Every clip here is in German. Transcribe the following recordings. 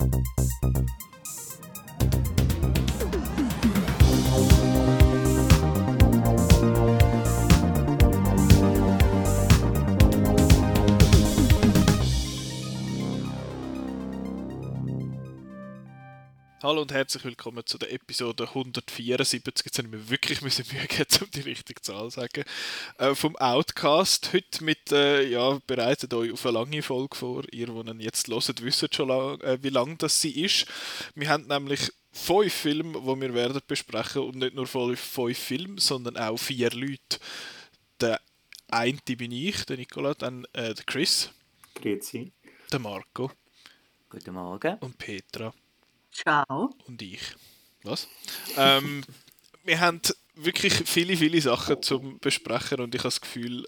Thank you. Hallo und herzlich willkommen zu der Episode 174. Jetzt habe ich mir wirklich Mühe gegeben, um die richtige Zahl zu sagen. Äh, vom Outcast. Heute mit, äh, ja, bereitet euch auf eine lange Folge vor. Ihr, die ihn jetzt hört, wisst schon, lang, äh, wie lang das sie ist. Wir haben nämlich fünf Filme, die wir werden besprechen und nicht nur fünf, fünf Filme, sondern auch vier Leute. Der eine bin ich, der Nicola, dann äh, der Chris. Grüezi. Der Marco. Guten Morgen. Und Petra. Ciao. Und ich. Was? ähm, wir haben wirklich viele, viele Sachen zum Besprechen und ich habe das Gefühl,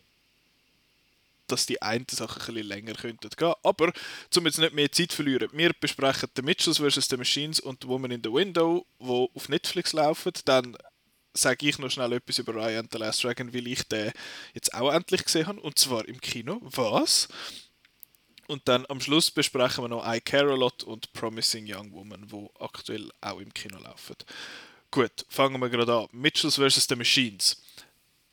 dass die eine Sache ein bisschen länger könnten gehen. Aber, um jetzt nicht mehr Zeit zu verlieren, wir besprechen The Mitchells vs. The Machines und The Woman in the Window, wo auf Netflix laufen. Dann sage ich noch schnell etwas über Ryan the Last Dragon, weil ich den jetzt auch endlich gesehen habe. Und zwar im Kino. Was? Und dann am Schluss besprechen wir noch I Care a Lot und Promising Young Woman, wo aktuell auch im Kino laufen. Gut, fangen wir gerade an. Mitchells vs. The Machines.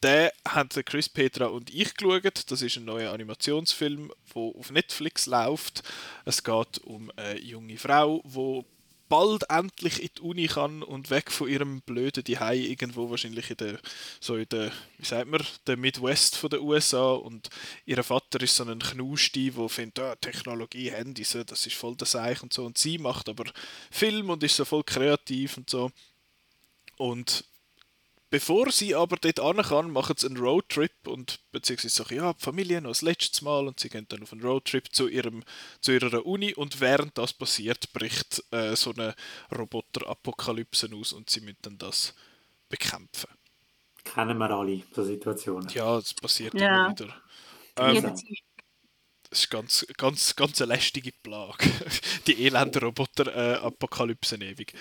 Den haben Chris Petra und ich geschaut. Das ist ein neuer Animationsfilm, der auf Netflix läuft. Es geht um eine junge Frau, die bald endlich in die Uni kann und weg von ihrem blöden Zuhause irgendwo wahrscheinlich in der so in der wie sagt man der Midwest von den USA und ihr Vater ist so ein Knusti, wo findet ah, Technologie, Handys, das ist voll das Seich und so. Und sie macht aber Film und ist so voll kreativ und so. Und Bevor sie aber dort an kann, machen sie einen Roadtrip und beziehungsweise sagen, ja, die Familie noch das letzte Mal und sie gehen dann auf einen Roadtrip zu, ihrem, zu ihrer Uni und während das passiert, bricht äh, so eine Roboter-Apokalypse aus und sie müssen dann das bekämpfen. Kennen wir alle, so Situationen. Ja, das passiert Ja. immer wieder. Ähm, das ist ganz, ganz, ganz eine lästige Plage. Die elende Roboter-Apokalypse ewig.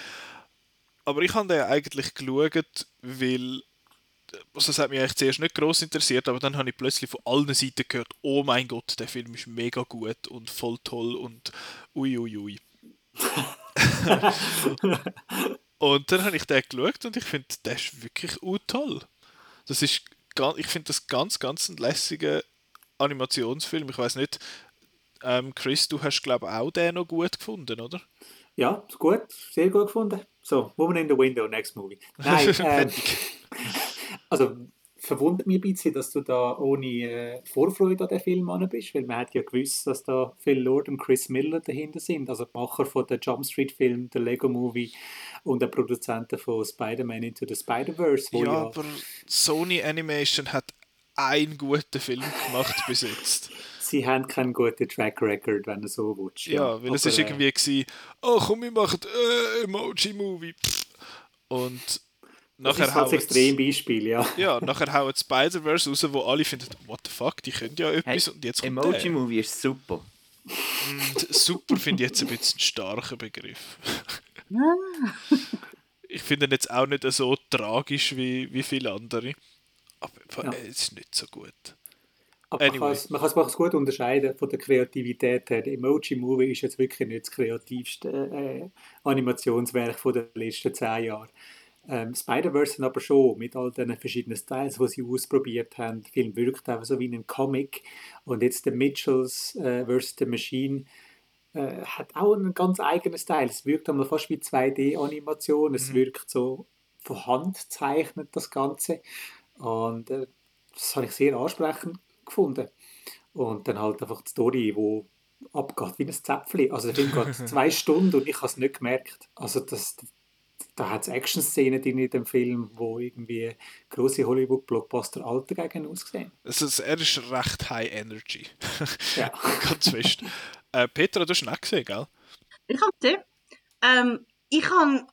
Aber ich habe den eigentlich geschaut, weil also das hat mich eigentlich zuerst nicht groß interessiert, aber dann habe ich plötzlich von allen Seiten gehört, oh mein Gott, der Film ist mega gut und voll toll und ui ui ui. und dann habe ich den geschaut und ich finde, der ist wirklich uh, toll. Das ist, ich finde das ganz, ganz ein lässiger Animationsfilm. Ich weiß nicht, ähm, Chris, du hast glaube ich auch den noch gut gefunden, oder? Ja, ist gut, sehr gut gefunden. So, Woman in the Window, next movie. Nein, ähm, also verwundert mich ein bisschen, dass du da ohne äh, Vorfreude an den Film an bist, weil man hat ja gewusst, dass da Phil Lord und Chris Miller dahinter sind, also die Macher von der Jump Street Film, der Lego Movie und der Produzenten von Spider-Man Into the Spider-Verse, Ja, ja, aber Sony Animation hat einen guten Film gemacht bis jetzt. Sie haben keinen guten Track Record, wenn du so willst. Ja, weil es ist äh, irgendwie gewesen, oh komm, wir machen äh, Emoji-Movie. Und das nachher ist halt das Extrembeispiel, ja. ja, nachher hauen Spider-Verse raus, wo alle finden, what the fuck, die können ja etwas und jetzt kommt. Emoji-Movie ist super. Und super finde ich jetzt ein bisschen einen starken Begriff. ich finde ihn jetzt auch nicht so tragisch wie, wie viele andere. Aber Ja. es ist nicht so gut. Aber Anyway. man kann es gut unterscheiden von der Kreativität her. Der Emoji-Movie ist jetzt wirklich nicht das kreativste äh, Animationswerk von den letzten zehn Jahren. Ähm, Spider-Verse aber schon mit all den verschiedenen Styles, die sie ausprobiert haben. Der Film wirkt einfach so wie ein Comic. Und jetzt der Mitchells äh, vs. The Machine äh, hat auch einen ganz eigenen Style. Es wirkt einmal fast wie 2D-Animation. Es wirkt so von Hand zeichnet das Ganze. Und äh, das habe ich sehr ansprechend gefunden. Und dann halt einfach die Story, wo abgeht wie ein Zäpfchen. Also der Film geht zwei Stunden und ich habe es nicht gemerkt. Also das, da hat es Action-Szenen drin in dem Film, wo irgendwie große Hollywood-Blockbuster alter gegen aussehen. Also, er ist recht high energy. Ja. Ganz fest. Äh, Petra, du hast ihn auch gesehen, gell? Ich habe gesehen. Ähm, ich habe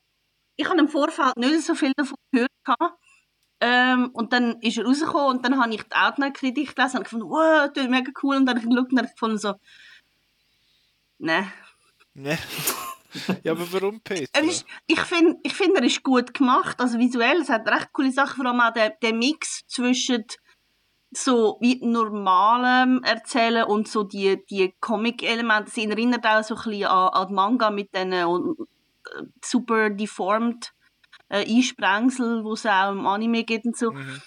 ich hab im Vorfeld nicht so viel davon gehört. gehabt. Ähm, und dann ist er rausgekommen und dann habe ich die Outnet-Kritik gelesen und gefunden, wow, das ist mega cool. Und dann habe ich geschaut und gefunden so, ne. Ne. ja, aber warum, Petra? Er ist, ich finde, ich find, er ist gut gemacht, also visuell. Es hat recht coole Sachen, vor allem auch der, der Mix zwischen so wie normalem erzählen und so die, die Comic-Elemente, sie erinnert auch so ein bisschen an, an Manga mit diesen äh, super deformed äh, Einsprengsel, wo es auch im Anime gibt und so. Mhm.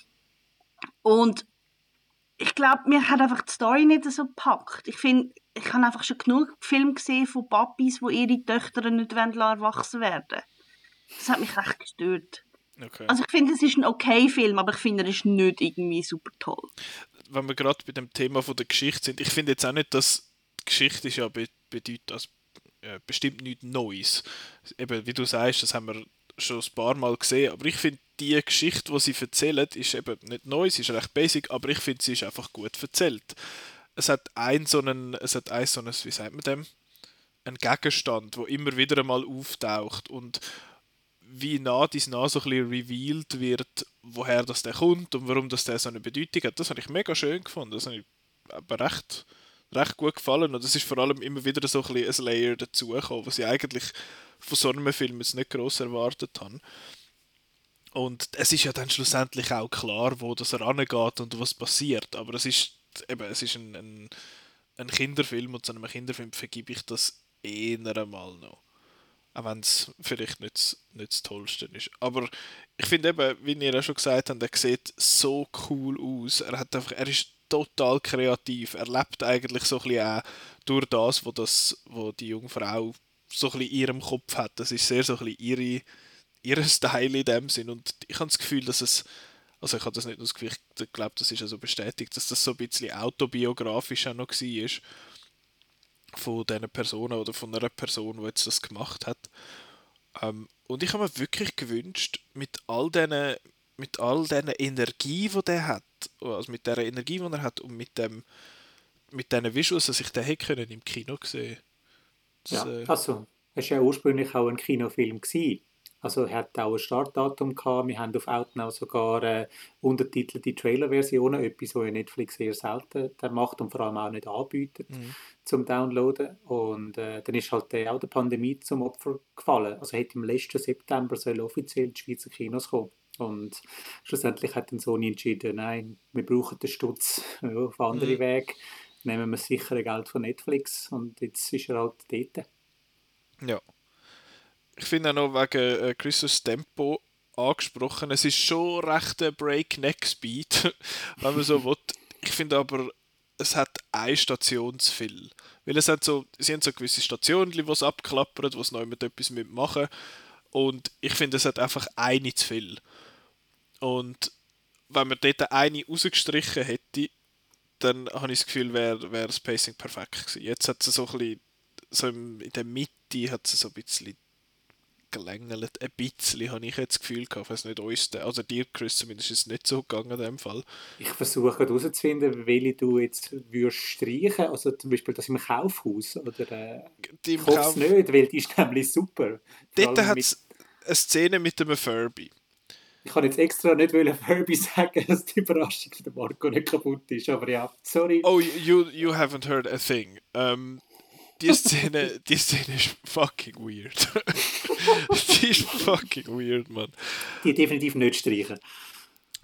Und ich glaube, mir hat einfach die Story nicht so gepackt. Ich finde, ich habe einfach schon genug Filme gesehen von Papis, wo ihre Töchter nicht erwachsen werden. Das hat mich recht gestört. Okay. Also ich finde, es ist ein okay Film, aber ich finde, er ist nicht irgendwie super toll. Wenn wir gerade bei dem Thema von der Geschichte sind, ich finde jetzt auch nicht, dass die Geschichte ist ja be bedeutet als äh, bestimmt nichts Neues. Eben, wie du sagst, das haben wir schon ein paar Mal gesehen, aber ich finde, die Geschichte, die sie erzählen, ist eben nicht neu, sie ist recht basic, aber ich finde, sie ist einfach gut erzählt. Es hat ein so einen, es hat ein so einen, wie sagt man dem, ein Gegenstand, wo immer wieder einmal auftaucht und wie nah dies nah so ein bisschen revealed wird, woher das der kommt und warum das der so eine Bedeutung hat. Das habe ich mega schön gefunden. Das habe ich aber recht, recht gut gefallen und es ist vor allem immer wieder so ein, bisschen ein Layer dazugekommen, was ich eigentlich von so einem Film jetzt nicht gross erwartet habe. Und es ist ja dann schlussendlich auch klar, wo das rangeht und was passiert. Aber es ist eben, es ist ein, ein, ein Kinderfilm und zu einem Kinderfilm vergebe ich das eher einmal noch. Auch wenn es vielleicht nicht, nicht das Tollste ist. Aber ich finde eben, wie ihr ja schon gesagt habt, er sieht so cool aus. Er, hat einfach, er ist total kreativ. Er lebt eigentlich so ein bisschen auch durch das, wo, das, wo die junge Frau so ein bisschen in ihrem Kopf hat. Das ist sehr so ein bisschen ihre, ihr Style in dem Sinn. Und ich habe das Gefühl, dass es also ich habe das nicht nur das Gefühl, ich glaube, das ist also bestätigt, dass das so ein bisschen autobiografisch auch noch war von diesen Personen oder von einer Person, die jetzt das gemacht hat. Ähm, und ich habe mir wirklich gewünscht, mit all diesen mit all diesen Energie, die der hat, also mit der Energie, die er hat und mit dem mit diesen Visuals, dass ich den hätte können im Kino sehen. Das, Ja, äh, also, es war ja ursprünglich auch ein Kinofilm. Gewesen. Also, er hat auch ein Startdatum gehabt. Wir haben auf Outnow sogar äh, untertitelte Trailer-Versionen, etwas, was ja Netflix sehr selten macht und vor allem auch nicht anbietet Mhm. zum Downloaden. Und äh, dann ist halt der auch der Pandemie zum Opfer gefallen. Also, hätte im letzten September soll offiziell die Schweizer Kinos kommen. Und schlussendlich hat dann Sony entschieden, nein, wir brauchen den Stutz ja, auf andere Mhm. Wege. Nehmen wir das sichere Geld von Netflix und jetzt ist er halt dort. Ja. Ich finde auch noch wegen äh, Christus Tempo angesprochen, es ist schon recht ein Breakneck-Speed, wenn man so will. Ich finde aber, es hat eine Station zu viel. Weil es hat so, sie haben so gewisse Stationen, die es abklappert, wo es noch mit etwas mitmachen. Und ich finde, es hat einfach eine zu viel. Und wenn man dort eine rausgestrichen hätte, dann habe ich das Gefühl, wäre wär das Pacing perfekt gewesen. Jetzt hat es so ein bisschen, so in der Mitte hat es so ein bisschen gelängelt. Ein bisschen habe ich jetzt das Gefühl gehabt, ich weiß nicht, uns, also dir, Chris, zumindest ist es nicht so gegangen in dem Fall. Ich versuche herauszufinden, welche du jetzt würdest streichen. Also zum Beispiel das im Kaufhaus. Oder äh, Die ich im hoffe Kauf, es nicht, weil die ist nämlich super. Dort hat es eine Szene mit einem Furby. Ich kann jetzt extra nicht wollen Furby sagen, dass die Überraschung den Marco nicht kaputt ist. Aber ja, sorry. Oh, you, you haven't heard a thing. Ähm, die Szene, die Szene ist fucking weird. die ist fucking weird, Mann. Die definitiv nicht streichen.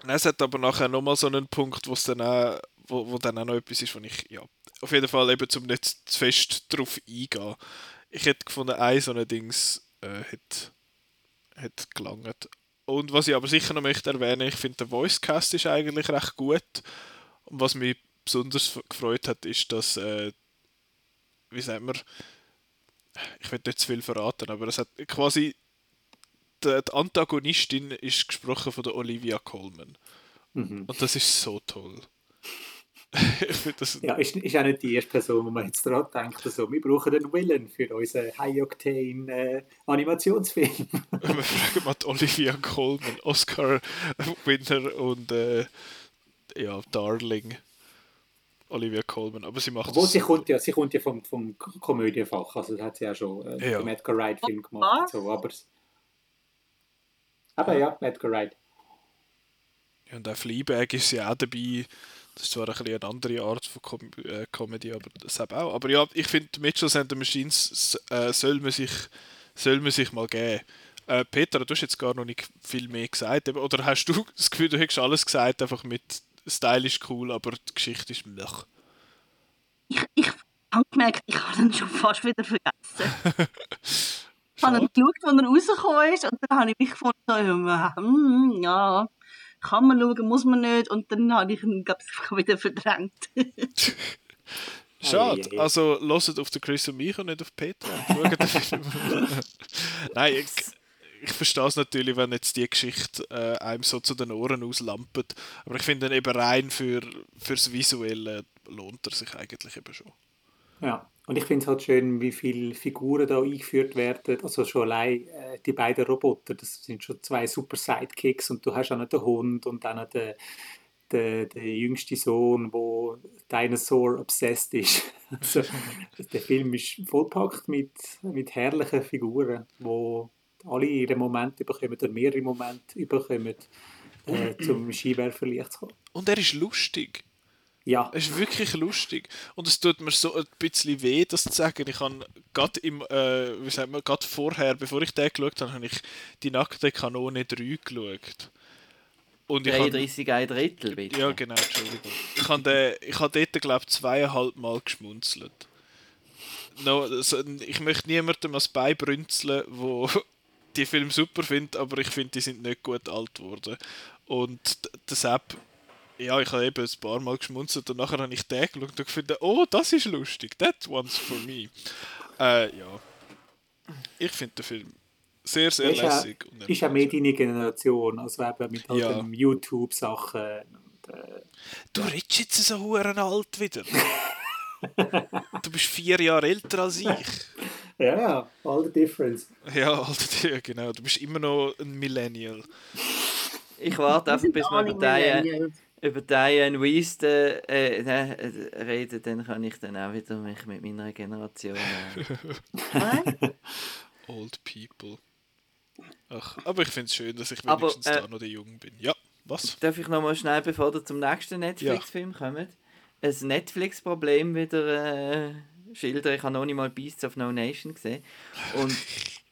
Nein, Es hat aber nachher nochmal so einen Punkt, wo's dann auch, wo, wo dann auch noch etwas ist, wo ich, ja, auf jeden Fall eben zum nicht zu fest drauf eingehen. Ich hätte gefunden, ein so ein Dings äh, hätte, hätte gelangt. Und was ich aber sicher noch möchte erwähnen, ich finde der Voicecast ist eigentlich recht gut. Und was mich besonders gefreut hat, ist, dass, äh, wie sagt man, ich will nicht zu viel verraten, aber es hat quasi die, die Antagonistin ist gesprochen von der Olivia Colman. Mhm. Und das ist so toll. Ja, ist, ist auch nicht die erste Person, wo man jetzt daran denkt. Also, wir brauchen einen Willen für unseren High-Octane-Animationsfilm. Wir fragen mal die Olivia Colman, Oscar-Winner und äh, ja, Darling. Olivia Colman. Aber sie macht Obwohl, es sie kommt ja, sie kommt ja vom, vom Komödienfach. Also, das hat sie ja schon äh, Ja. den Edgar Wright-Film gemacht. und So, aber, aber ja, Edgar Wright. Ja, und auch Fleabag ist sie auch dabei. Das ist zwar ein bisschen eine andere Art von Com äh, Comedy, aber das eben auch. Aber ja, ich finde, Mitchells and the Machines äh, soll, man sich, soll man sich mal geben. Äh, Peter, du hast jetzt gar noch nicht viel mehr gesagt. Oder hast du das Gefühl, du hättest alles gesagt, einfach mit Style ist cool, aber die Geschichte ist mech. Ich, ich habe gemerkt, ich habe ihn schon fast wieder vergessen. ich habe ihn geschaut, als er rausgekommen ist und dann habe ich mich gefunden, so, hm, ja, kann man schauen, muss man nicht und dann habe ich ihn, glaube ich, wieder verdrängt. Schade. Ei, ei, ei. Also hört auf den Chris und mich und nicht auf Film. Nein, ich, ich verstehe es natürlich, wenn jetzt die Geschichte äh, einem so zu den Ohren auslampert. Aber ich finde eben rein für, fürs Visuelle lohnt er sich eigentlich eben schon. Ja, und ich finde es halt schön, wie viele Figuren da eingeführt werden. Also schon allein äh, die beiden Roboter, das sind schon zwei super Sidekicks und du hast auch noch den Hund und dann noch den, den, den jüngsten Sohn, wo Dinosaur obsessed ist. Also, der Film ist vollpackt mit, mit herrlichen Figuren, wo alle ihre Momente bekommen oder mehrere Momente bekommen, äh, zum Skiwerferlicht zu kommen. Und er ist lustig. Ja, Es ist wirklich lustig. Und es tut mir so ein bisschen weh, das zu sagen. Ich habe gerade im, äh, wie sagt man, gerade vorher, bevor ich den geschaut habe, habe ich die nackte Kanone 3 geschaut. Und ich habe, 33 ein Drittel, bitte. ja genau, Entschuldigung. Ich habe, den, ich habe dort, glaube ich, zweieinhalb Mal geschmunzelt. No, also, ich möchte niemandem was beibrünzeln, wo die Film super findet, aber ich finde, die sind nicht gut alt geworden. Und d- deshalb, ja, ich habe eben ein paar Mal geschmunzelt und nachher habe ich den geschaut und gefunden, oh, das ist lustig, that one's for me. Äh, ja. Ich finde den Film sehr, sehr ist ja, lässig. und ist ja mehr deine Generation, also eben mit all Ja. den YouTube-Sachen. und, äh, Du redest jetzt so huren alt wieder. du bist vier Jahre älter als ich. Ja, ja, all the difference. Ja, Alter, ja, genau. Du bist immer noch ein Millennial. Ich warte einfach, bis wir über Millennials. Über Diane Weist äh, äh, reden, dann kann ich dann auch wieder mich mit meiner Generation... Äh? Old people. Ach, aber ich finde es schön, dass ich Aber, wenigstens äh, da noch der Jung bin. Ja, was? Darf ich noch mal schnell, bevor ihr zum nächsten Netflix-Film kommt, ein Netflix-Problem wieder äh, schildern? Ich habe noch nicht mal Beasts of No Nation gesehen. Und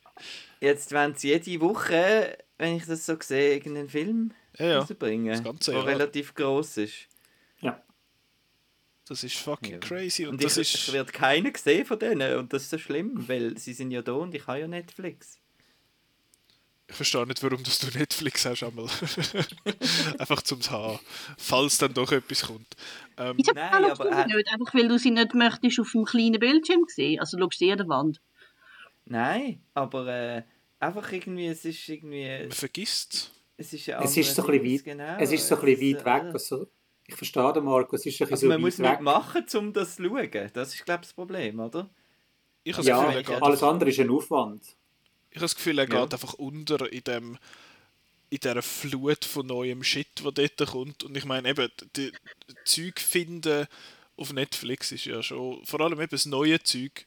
jetzt wollen sie jede Woche, wenn ich das so sehe, irgendeinen Film Ja, ja. rausbringen, Das ganze der relativ groß ist. Ja. Das ist fucking Ja. crazy. Und, Und das ich, ist. ich werde keinen gesehen von denen und das ist so schlimm, weil sie sind ja da und ich habe ja Netflix. Ich verstehe nicht, warum dass du Netflix hast einmal. Einfach zum haben. Falls dann doch etwas kommt. Ähm, Nein, schaust aber, du sie äh, nicht? Einfach weil du sie nicht möchtest auf dem kleinen Bildschirm sehen. Also schaust du sie an der Wand. Nein, aber äh, einfach irgendwie, es ist irgendwie, man vergisst es ist ein Es ist so ein bisschen weit, genau. es ist so ein bisschen weit weg. Also, ich verstehe den Marco, es ist ein bisschen Also so man weit muss weg. nicht machen, um das zu schauen. Das ist, glaube ich, das Problem, oder? ich Ja, Gefühl, alles andere ist ein Aufwand. ich habe das Gefühl, er geht Ja. einfach unter in dem in dieser Flut von neuem Shit, wo dort kommt. Und ich meine, eben, die, die Zeug finden auf Netflix ist ja schon, vor allem eben das neue Zeug,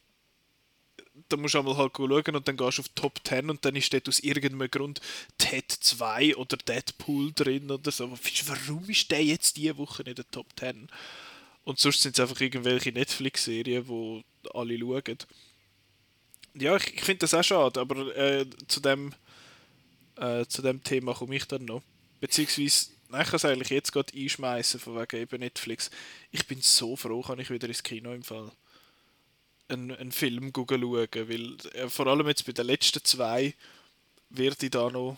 da musst du einmal halt schauen und dann gehst du auf Top 10 und dann ist dort aus irgendeinem Grund Ted 2 oder Deadpool drin oder so. Warum ist der jetzt diese Woche in der Top 10? Und sonst sind es einfach irgendwelche Netflix-Serien, wo alle schauen. Ja, ich, ich finde das auch schade, aber äh, zu, dem, äh, zu dem Thema komme ich dann noch. Beziehungsweise, nein, ich kann es eigentlich jetzt gerade einschmeißen, von wegen eben Netflix. Ich bin so froh, kann ich wieder ins Kino im Fall einen, einen Film schauen, weil äh, vor allem jetzt bei den letzten zwei werde ich da noch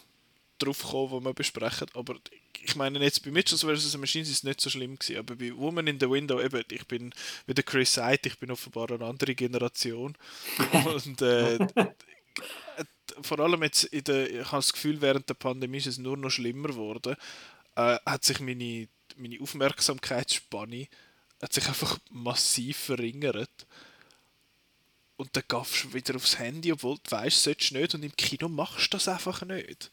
drauf kommen, wo wir besprechen. Aber ich meine, jetzt bei Mitchell vs. Machines ist es nicht so schlimm gewesen, aber bei Woman in the Window, eben, ich bin, wie der Chris sagt, ich bin offenbar eine andere Generation. Und äh, vor allem jetzt, in der, ich habe das Gefühl, während der Pandemie ist es nur noch schlimmer geworden, äh, hat sich meine, meine Aufmerksamkeitsspanne hat sich einfach massiv verringert. Und dann gaffst du wieder aufs Handy, obwohl du weißt, solltest du nicht. Und im Kino machst du das einfach nicht.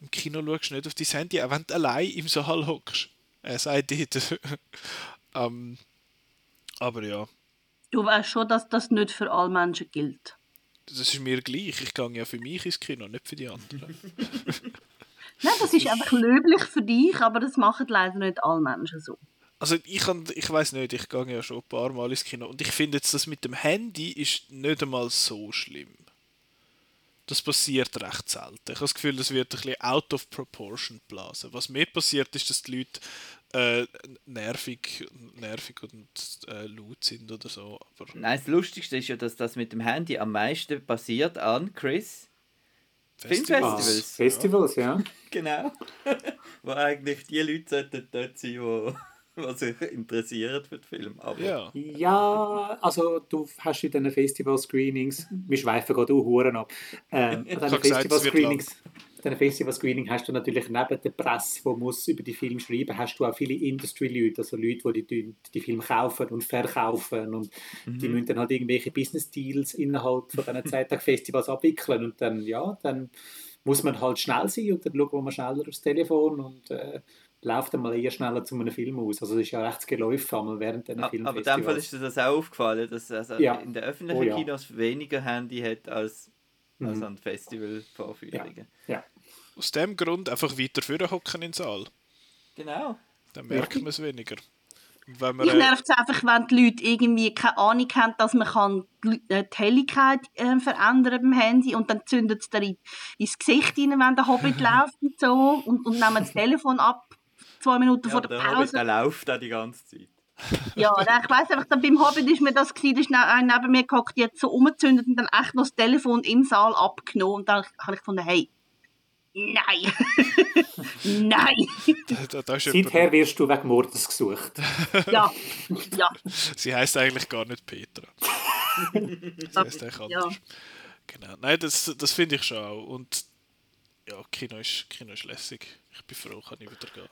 Im Kino schaust du nicht auf dein Handy, auch wenn du allein im Saal hockst. Er sagt dort. ähm, aber ja, Du weißt schon, dass das nicht für alle Menschen gilt. das ist mir gleich. Ich gehe ja für mich ins Kino, nicht für die anderen. Nein, das ist einfach löblich für dich, aber das machen leider nicht alle Menschen so. Also ich, kann, ich weiß nicht, ich gehe ja schon ein paar Mal ins Kino und ich finde jetzt, das mit dem Handy ist nicht einmal so schlimm. das passiert recht selten. Ich habe das Gefühl, das wird ein bisschen out of proportion blasen. Was mehr passiert, ist, dass die Leute äh, nervig, nervig und äh, laut sind oder so. Aber Nein, das Lustigste ist ja, dass das mit dem Handy am meisten passiert an Chris. Filmfestivals. Festivals, ja. Genau. Wo eigentlich die Leute sollten dort sein, die was sich interessiert für den Film. Aber ja. Ja, also du hast in diesen Festival-Screenings, wir schweifen gerade auch Huren ab, ähm, an diesen Festival-Screenings diesen Festival-Screening hast du natürlich neben der Presse, die muss über die Filme schreiben, hast du auch viele Industry-Leute, also Leute, die die, die Filme kaufen und verkaufen und die müssen dann halt irgendwelche Business-Deals innerhalb von diesen Zeittag-Festivals abwickeln und dann, ja, dann muss man halt schnell sein und dann schaut man schneller aufs Telefon und äh, läuft dann mal eher schneller zu einem Film aus. Also das ist ja recht Geläuf einmal während diesen A- aber in dem Fall ist dir das auch aufgefallen, dass also Ja. in den öffentlichen Oh ja. Kinos weniger Handy hat als, als Mhm. an Festivalvorführungen. Ja. Aus dem Grund einfach weiter vorne hocken in den Saal. Genau. Dann merkt man es weniger. Wenn man, Mich äh, nervt es einfach, wenn die Leute irgendwie keine Ahnung haben, dass man kann die äh, Helligkeit äh, verändern beim Handy und dann zündet es dir in, ins Gesicht rein, wenn der Hobbit läuft und so und, und nehmen das Telefon ab, zwei Minuten Ja, vor aber der der Hobbit, Pause. der läuft auch die ganze Zeit. Ja, dann, ich weiss einfach, dann beim Hobbit ist mir das gewesen, da ist ne- einer neben mir gehockt, die hat so umgezündet und dann echt noch das Telefon im Saal abgenommen und dann habe ich gefunden, hey, nein, nein, da, da Seither wirst du wegen Mordes gesucht. ja, ja, sie heißt eigentlich gar nicht Petra. sie heißt eigentlich ja. anders. Genau. Nein, das, das finde ich schon auch. Und ja, Kino ist, Kino ist lässig. Ich bin froh, kann ich wieder gehen.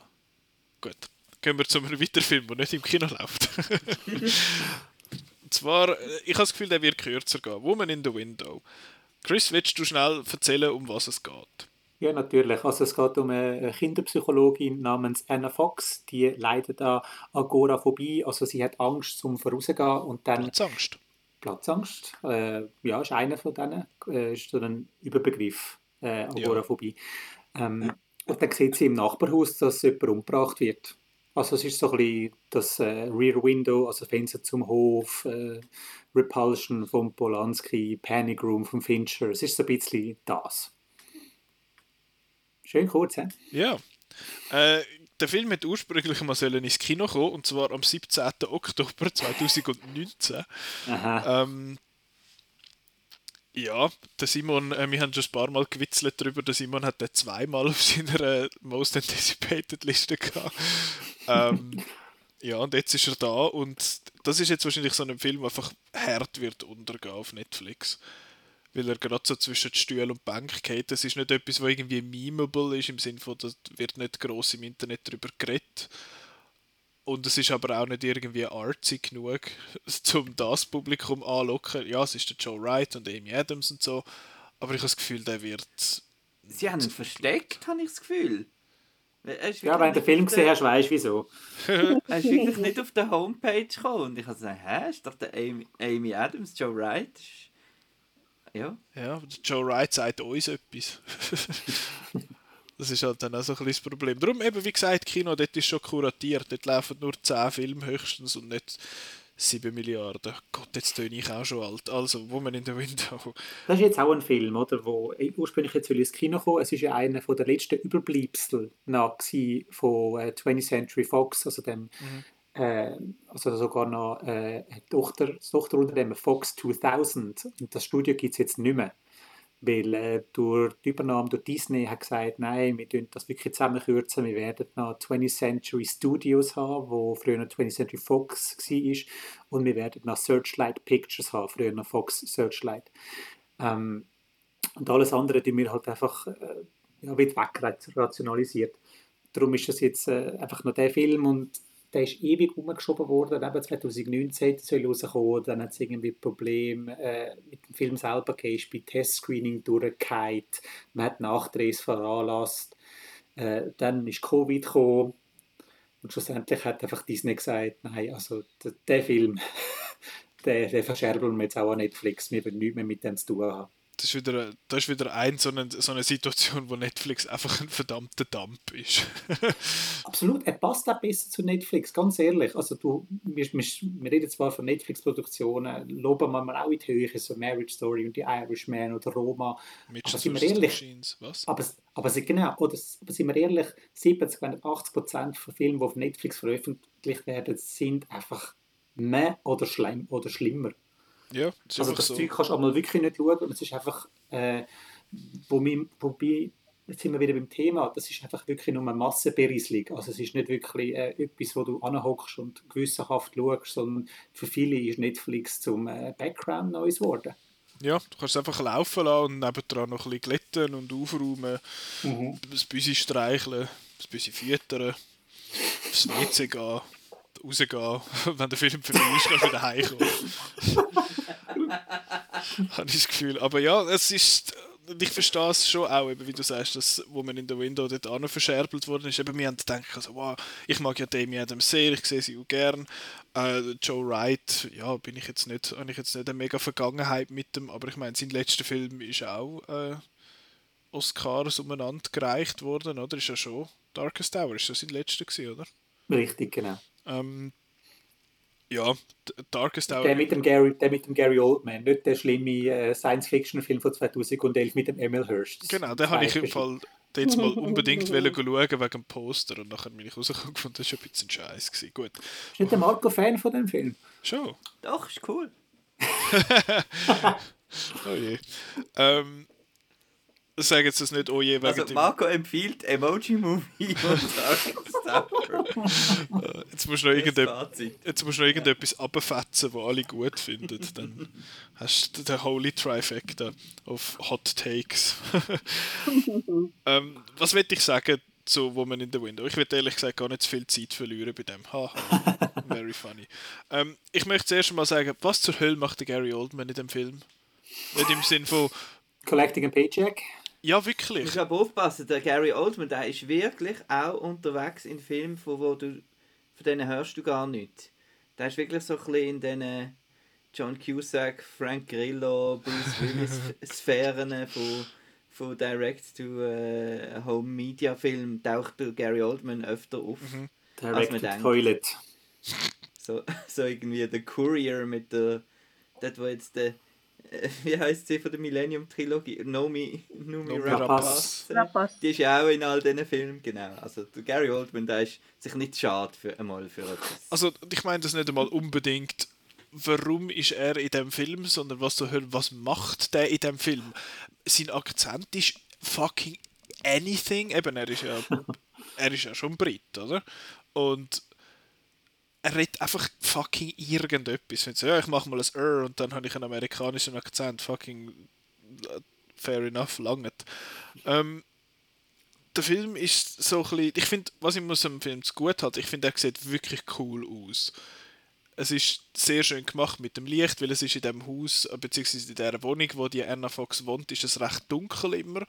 Gut. Gehen wir zu einem weiteren Film, der nicht im Kino läuft. Und zwar, äh, ich habe das Gefühl, der wird kürzer gehen. Woman in the Window. Chris, willst du schnell erzählen, um was es geht? Ja, natürlich. Also es geht um eine Kinderpsychologin namens Anna Fox, die leidet an Agoraphobie, also sie hat Angst zum Voraussehen und dann Platzangst. Platzangst, äh, ja, ist einer von denen, äh, ist so ein Überbegriff, äh, Agoraphobie. Ähm, und dann sieht sie im Nachbarhaus, dass jemand umgebracht wird. Also es ist so ein bisschen das äh, Rear Window, also Fenster zum Hof, äh, Repulsion von Polanski, Panic Room von Fincher. Es ist so ein bisschen das. Schön kurz, hä? Ja. Äh, der Film hätte ursprünglich mal sollen ins Kino kommen, und zwar am 17. Oktober 2019. Aha. Ähm, ja, der Simon, äh, wir haben schon ein paar Mal gewitzelt darüber, der Simon hat den zweimal auf seiner äh, Most Anticipated Liste gehabt. ähm, ja, und jetzt ist er da und das ist jetzt wahrscheinlich so ein Film, einfach hart wird untergehen auf Netflix. Weil er gerade so zwischen Stuhl und Bank geht. Das ist nicht etwas, was irgendwie memeable ist, im Sinne von, da wird nicht gross im Internet darüber geredet. Und es ist aber auch nicht irgendwie artsy genug, um das Publikum anlocken. Ja, es ist der Joe Wright und Amy Adams und so, aber ich habe das Gefühl, der wird. Sie haben ihn versteckt, habe ich das Gefühl. Ja, wenn du den Film gesehen hast, weißt du wieso. Er ist wirklich nicht auf der Homepage gekommen. Und ich habe gesagt, hä, ist doch der Amy, Amy Adams, Joe Wright? Ja. Ja, der Joe Wright sagt uns etwas. das ist halt dann auch so ein bisschen das Problem. Darum eben, wie gesagt, Kino, dort ist schon kuratiert. Dort laufen nur 10 Filme höchstens und nicht 7 Milliarden. Gott, jetzt töne ich auch schon alt. Also, Woman in the Window. Das ist jetzt auch ein Film, oder, wo ursprünglich jetzt soll ins Kino kommen. Es ist ja einer von der letzten Überbleibsel nach von äh, 20th Century Fox, also dem, äh, also sogar noch äh, eine Tochter, das Tochterunternehmen Fox 2000. Und das Studio gibt es jetzt nicht mehr. Weil äh, durch die Übernahme durch Disney hat gesagt, nein, wir tun das wirklich zusammenkürzen. Wir werden noch 20th Century Studios haben, wo früher noch 20th Century Fox war. Und wir werden noch Searchlight Pictures haben, früher noch Fox Searchlight. Ähm, und alles andere tun wir halt einfach äh, ja, wird wegrationalisiert. Darum ist das jetzt äh, einfach noch der Film und der ist ewig umgeschoben worden. Eben 2019 soll rauskommen. Dann hat es irgendwie Probleme äh, mit dem Film selber gegeben. Ist bei Testscreening durchgefallen. Man hat Nachdrehs veranlasst. Äh, dann ist Covid gekommen. Und schlussendlich hat einfach Disney gesagt, nein, also der, der Film, den, den verscherbeln wir jetzt auch an Netflix. Wir wollen nichts mehr mit dem zu tun haben. Das ist wieder, das ist wieder ein, so, eine, so eine Situation, wo Netflix einfach ein verdammter Dump ist. Absolut, er passt auch besser zu Netflix, ganz ehrlich. Also du, wir, wir, wir reden zwar von Netflix-Produktionen, loben wir mal auch in die Höhe, so Marriage Story und die Irishman oder Roma. Mit aber sind wir ehrlich, Was? Aber, aber, genau, oder, aber sind wir ehrlich, 70, 80 Prozent von Filmen, die auf Netflix veröffentlicht werden, sind einfach mehr oder, schlimm, oder schlimmer. Ja, das also das so. Zeug kannst du einmal wirklich nicht schauen und es ist einfach, äh, wobei, wobei, jetzt sind wir wieder beim Thema, das ist einfach wirklich nur eine Massenberieselung. Also es ist nicht wirklich äh, etwas, wo du anhockst und gewissenhaft schaust, sondern für viele ist Netflix zum äh, Background Neues geworden. Ja, du kannst es einfach laufen lassen und nebendran noch ein bisschen glätten und aufräumen, mhm. das Büsi streicheln, das Büsi füttern, aufs WC gehen rausgehen, wenn der Film vorbei ist, kannst du wieder heimkommen. Habe ich das Gefühl. Aber ja, es ist. Ich verstehe es schon auch, eben, wie du sagst, dass, wo man in der Window dort auch verscherbelt worden ist. Eben, wir haben gedacht, also, wow, ich mag ja Damien Adams sehr, ich sehe sie auch gern. Äh, Joe Wright, ja, bin ich jetzt nicht, habe ich jetzt nicht eine mega Vergangenheit mit dem, aber ich meine, sein letzter Film ist auch äh, Oscars umeinander gereicht worden, oder? Ist ja schon Darkest Hour, ist das sein letzter gewesen, oder? Richtig, genau. Ähm, ja, Darkest Hour. Der mit dem Gary, der mit dem Gary Oldman, nicht der schlimme äh, Science-Fiction-Film von 2011 mit dem Emil Hirsch. Genau, den habe ich im Fall jetzt mal unbedingt schauen wegen dem Poster und nachher bin ich rausgekommen das war ein bisschen scheiße. Gewesen. Gut. Ist nicht der Marco Fan von dem Film? Schon. Doch, ist cool. oh je. Ähm, sagen jetzt das nicht oh je wegen Also Marco empfiehlt Emoji Movie und Jetzt musst du noch, irgende, jetzt musst du noch irgendetwas abfetzen, was alle gut finden. Dann hast du den Holy Trifecta auf Hot Takes. ähm, was will ich sagen, so Woman in the Window? Ich würde ehrlich gesagt gar nicht zu viel Zeit verlieren bei dem. Haha, very funny. Ähm, ich möchte zuerst mal sagen, was zur Hölle macht der Gary Oldman in dem Film? Nicht im Sinn von Collecting a Paycheck? Ja, wirklich. Du musst aber aufpassen, der Gary Oldman, der ist wirklich auch unterwegs in Filmen, von wo du von denen hörst du gar nichts. Der ist wirklich so ein bisschen in diesen John Cusack, Frank Grillo, Bruce Willis Sphären von, von Direct-to-Home Media Film taucht der Gary Oldman öfter auf. Mhm. Direct-to-Toilet. So, so irgendwie der Courier mit der, dort wo jetzt der wie heißt sie von der Millennium Trilogie? Nomi, Nomi Rapaz. Rapaz. Die ist ja auch in all diesen Filmen, genau. Also der Gary Oldman, der ist sich nicht schade für einmal für etwas. Also ich meine das nicht einmal unbedingt, warum ist er in dem Film, sondern was du hörst, was macht der in dem Film? Sein Akzent ist fucking anything. Eben, er ist ja, er ist ja schon Brit, oder? Und er redet einfach fucking irgendetwas. So, ja, ich mache mal ein R und dann habe ich einen amerikanischen Akzent. Fucking äh, fair enough, lange. Ähm, der Film ist so ein bisschen, ich finde, was ich muss am Film zu gut hat, ich finde, er sieht wirklich cool aus. Es ist sehr schön gemacht mit dem Licht, weil es ist in dem Haus, äh, beziehungsweise in der Wohnung, wo die Anna Fox wohnt, ist es recht dunkel immer.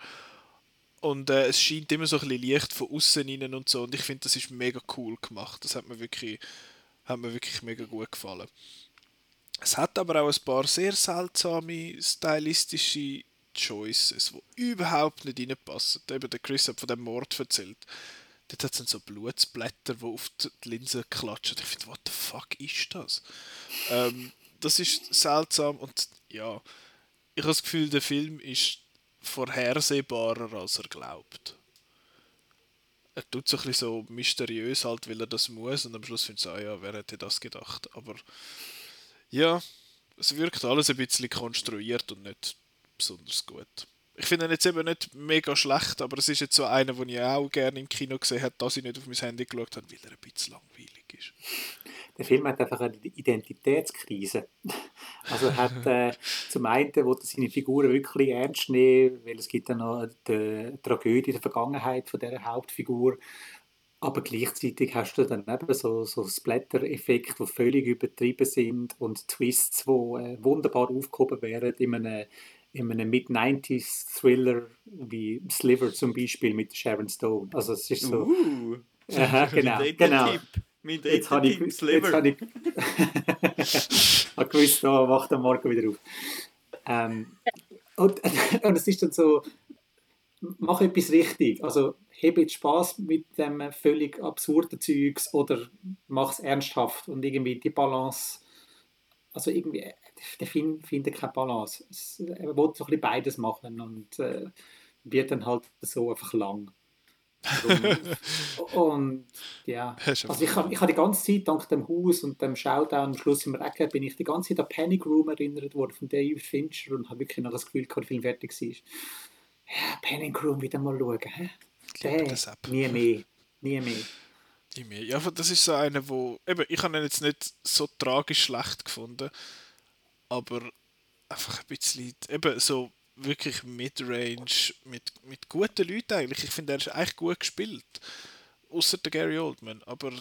Und äh, es scheint immer so ein bisschen Licht von außen rein und so. Und ich finde, das ist mega cool gemacht. Das hat mir wirklich hat mir wirklich mega gut gefallen. Es hat aber auch ein paar sehr seltsame stylistische Choices, die überhaupt nicht reinpassen. Eben der Chris hat von dem Mord erzählt. Dort hat es so Blutsblätter, die auf die Linse klatschen. Ich finde, what the fuck ist das? Ähm, das ist seltsam und ja, ich habe das Gefühl, der Film ist vorhersehbarer, als er glaubt er tut so ein bisschen so mysteriös halt, weil er das muss und am Schluss findet er, ah ja, wer hätte das gedacht? Aber ja, es wirkt alles ein bisschen konstruiert und nicht besonders gut. Ich finde ihn jetzt eben nicht mega schlecht, aber es ist jetzt so einer, den ich auch gerne im Kino gesehen habe, dass ich nicht auf mein Handy geschaut habe, weil er ein bisschen langweilig ist. Der Film hat einfach eine Identitätskrise. Also er hat äh, zum einen, wo er seine Figuren wirklich ernst nehmen, weil es gibt dann noch die Tragödie der Vergangenheit von der Hauptfigur. Aber gleichzeitig hast du dann eben so, so Splatter-Effekte, die völlig übertrieben sind und Twists, die äh, wunderbar aufgehoben werden in einem, in einem Mid-90s-Thriller wie Sliver zum Beispiel mit Sharon Stone. Also es ist so... Uh, aha, genau, genau. Tipp. Mein jetzt habe ich. Jetzt habe ich, habe gewusst, da wacht am Morgen wieder auf. Ähm, und, und es ist dann so, mach etwas richtig. Also habe jetzt Spaß mit dem völlig absurden Zeugs oder mach es ernsthaft und irgendwie die Balance, also irgendwie, der Film findet keine Balance. Er will so ein bisschen beides machen und äh, wird dann halt so einfach lang. Und ja, also ich habe ich hab die ganze Zeit dank dem Haus und dem Showdown am Schluss im Recken bin ich die ganze Zeit an Panic Room erinnert worden von David Fincher und habe wirklich noch das Gefühl, dass der Film fertig war. Ja, Panic Room wieder mal schauen. Hä? Der, nie mehr. Nie mehr. Nie mehr. Ja, das ist so eine, wo. Eben, ich habe ihn jetzt nicht so tragisch schlecht gefunden, aber einfach ein bisschen. Eben so wirklich Midrange mit, mit guten Leuten eigentlich. Ich finde, er ist eigentlich gut gespielt. Außer der Gary Oldman. Aber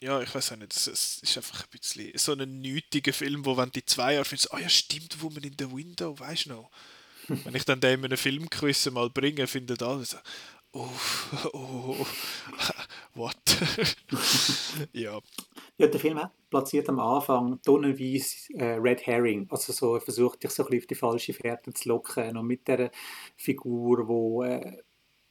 ja, ich weiß auch nicht, es, ist einfach ein bisschen so ein nötiger Film, wo wenn die zwei Jahre findest, oh ja, stimmt, wo man in der Window, weißt du noch. wenn ich dann dem in einem Filmquiz mal bringe, findet alle so, oh, oh, what? ja. Ja, der Film platziert am Anfang tonnenweise äh, Red Herring. Also so, er versucht dich so ein bisschen auf die falsche Fährte zu locken. Und mit der Figur, die äh,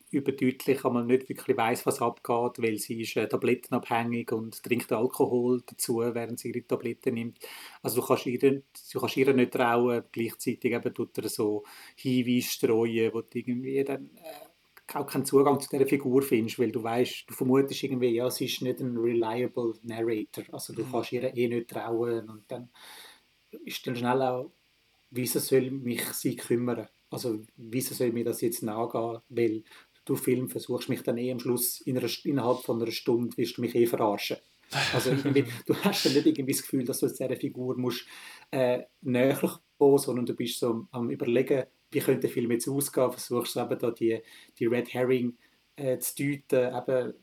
überdeutlich einmal nicht wirklich weiß, was abgeht, weil sie ist äh, tablettenabhängig und trinkt Alkohol dazu, während sie ihre Tabletten nimmt. Also du kannst ihr, du kannst ihr nicht trauen, gleichzeitig eben tut er so Hinweise streuen, wo du irgendwie dann äh, auch keinen Zugang zu dieser Figur findest, weil du weißt, du vermutest irgendwie, ja, sie ist nicht ein reliable Narrator, also du mhm. kannst ihr eh nicht trauen und dann ist dann schnell auch, wieso soll mich sie kümmern? Also wieso soll mir das jetzt nachgehen? Weil du Film versuchst mich dann eh am Schluss in einer, innerhalb von einer Stunde wirst du mich eh verarschen. Also du hast dann nicht irgendwie das Gefühl, dass du dieser Figur musst äh, näher kommen, sondern du bist so am überlegen, wie könnte der Film jetzt ausgehen, versuchst du eben da die, die Red Herring äh, zu deuten, eben,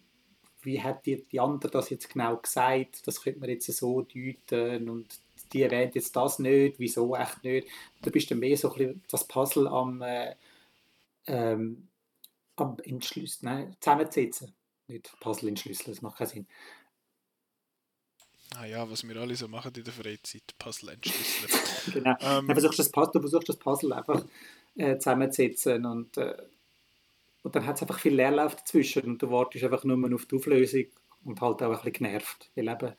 wie hat die, die andere das jetzt genau gesagt, das könnte man jetzt so deuten und die erwähnt jetzt das nicht, wieso echt nicht. Du bist dann mehr so ein bisschen das Puzzle am, äh, ähm, am Entschlüsseln, nein, zusammensetzen. Nicht Puzzle entschlüsseln, das macht keinen Sinn. Ah ja, was wir alle so machen in der Freizeit, Puzzle entschlüsseln. genau. Ähm, du, versuchst das Puzzle, du versuchst das Puzzle einfach äh, zusammenzusetzen und, äh, und dann hat es einfach viel Leerlauf dazwischen und du wartest einfach nur auf die Auflösung und halt auch ein bisschen genervt, weil eben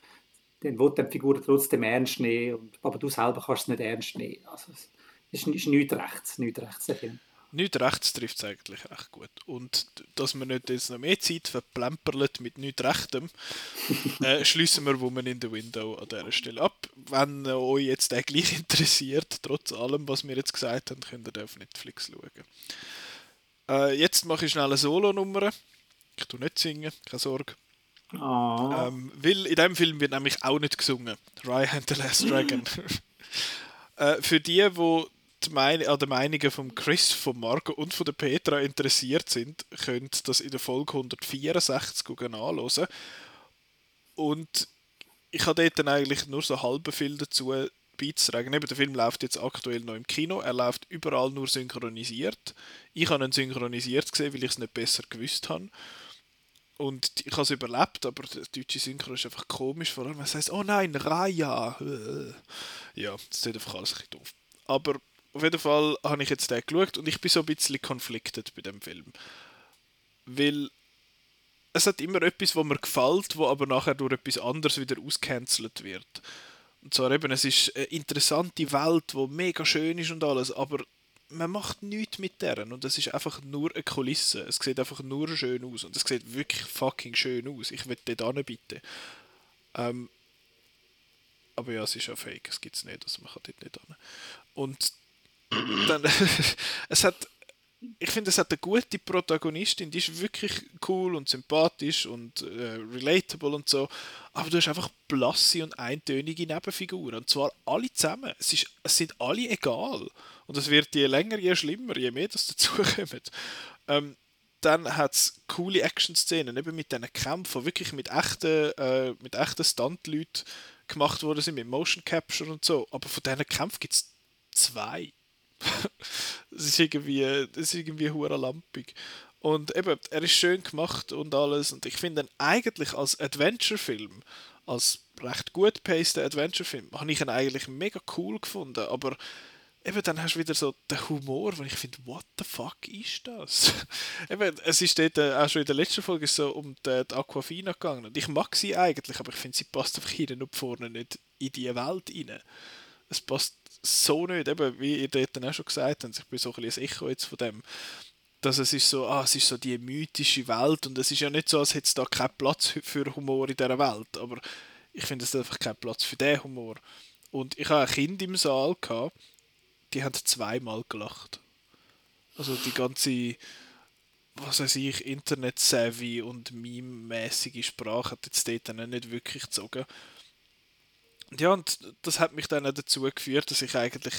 dann will die Figur trotzdem ernst nehmen, und, aber du selber kannst es nicht ernst nehmen. Also es ist, ist nichts rechts, nichts rechts der Film nichts rechts trifft es eigentlich recht gut. Und dass man nicht jetzt noch mehr Zeit verplemperlt mit nichts rechtem, äh, schließen wir Woman in the Window an dieser Stelle ab. Wenn äh, euch jetzt der gleich interessiert, trotz allem, was wir jetzt gesagt haben, könnt ihr auf Netflix schauen. Äh, jetzt mache ich schnell eine Solo-Nummer. Ich tue nicht singen, keine Sorge. Oh. Ähm, weil in diesem Film wird nämlich auch nicht gesungen. Ryan and the Last Dragon. äh, für die, die die Mein an den Meinungen von Chris, von Marco und von der Petra interessiert sind, könnt das in der Folge 164 anschauen. Und ich habe dort dann eigentlich nur so halb viel dazu beizutragen. Eben, der Film läuft jetzt aktuell noch im Kino. Er läuft überall nur synchronisiert. Ich habe ihn synchronisiert gesehen, weil ich es nicht besser gewusst habe. Und ich habe es überlebt, aber der deutsche Synchro ist einfach komisch. Vor allem, man sagt, oh nein, Raya. Ja, das ist einfach alles ein bisschen doof. Aber auf jeden Fall habe ich jetzt den geschaut und ich bin so ein bisschen conflicted bei dem Film. Weil es hat immer etwas, wo mir gefällt, wo aber nachher durch etwas anderes wieder ausgecancelt wird. Und zwar eben, es ist eine interessante Welt, die mega schön ist und alles, aber man macht nichts mit deren und es ist einfach nur eine Kulisse. Es sieht einfach nur schön aus und es sieht wirklich fucking schön aus. Ich will dort hin, bitte. Ähm, aber ja, es ist ja fake, es gibt es nicht, also man kann dort nicht hin. Und dann, es hat, ich finde, es hat eine gute Protagonistin, die ist wirklich cool und sympathisch und äh, relatable und so, aber du hast einfach blasse und eintönige Nebenfiguren und zwar alle zusammen. Es, ist, es sind alle egal und es wird je länger, je schlimmer, je mehr das dazukommt. Ähm, dann hat es coole Action-Szenen, eben mit diesen Kämpfen, wirklich mit echten, äh, mit echten Stunt-Leuten gemacht worden sind, mit Motion Capture und so. Aber von diesen Kämpfen gibt es zwei. Das ist irgendwie, das ist irgendwie hure lampig. Und eben, er ist schön gemacht und alles. Und ich finde ihn eigentlich als Adventure-Film, als recht gut paced Adventure-Film, habe ich ihn eigentlich mega cool gefunden. Aber eben dann hast du wieder so den Humor, wo ich finde, what the fuck ist das? eben, es ist dort, äh, auch schon in der letzten Folge so um die, Aquafina gegangen und ich mag sie eigentlich, aber ich finde, sie passt einfach hinten und vorne nicht in die Welt rein. Es passt so nicht, eben, wie ihr dort auch schon gesagt habt, ich bin so ein bisschen ein Echo jetzt von dem, dass es ist so, ah, es ist so die mythische Welt und es ist ja nicht so, als hätte es da keinen Platz für Humor in dieser Welt, aber ich finde, es hat einfach keinen Platz für den Humor. Und ich habe ein Kind im Saal gehabt, die haben zweimal gelacht. Also die ganze, was weiß ich, Internet-savvy und meme-mäßige Sprache hat jetzt dort nicht wirklich gezogen. Ja, und das hat mich dann auch dazu geführt, dass ich eigentlich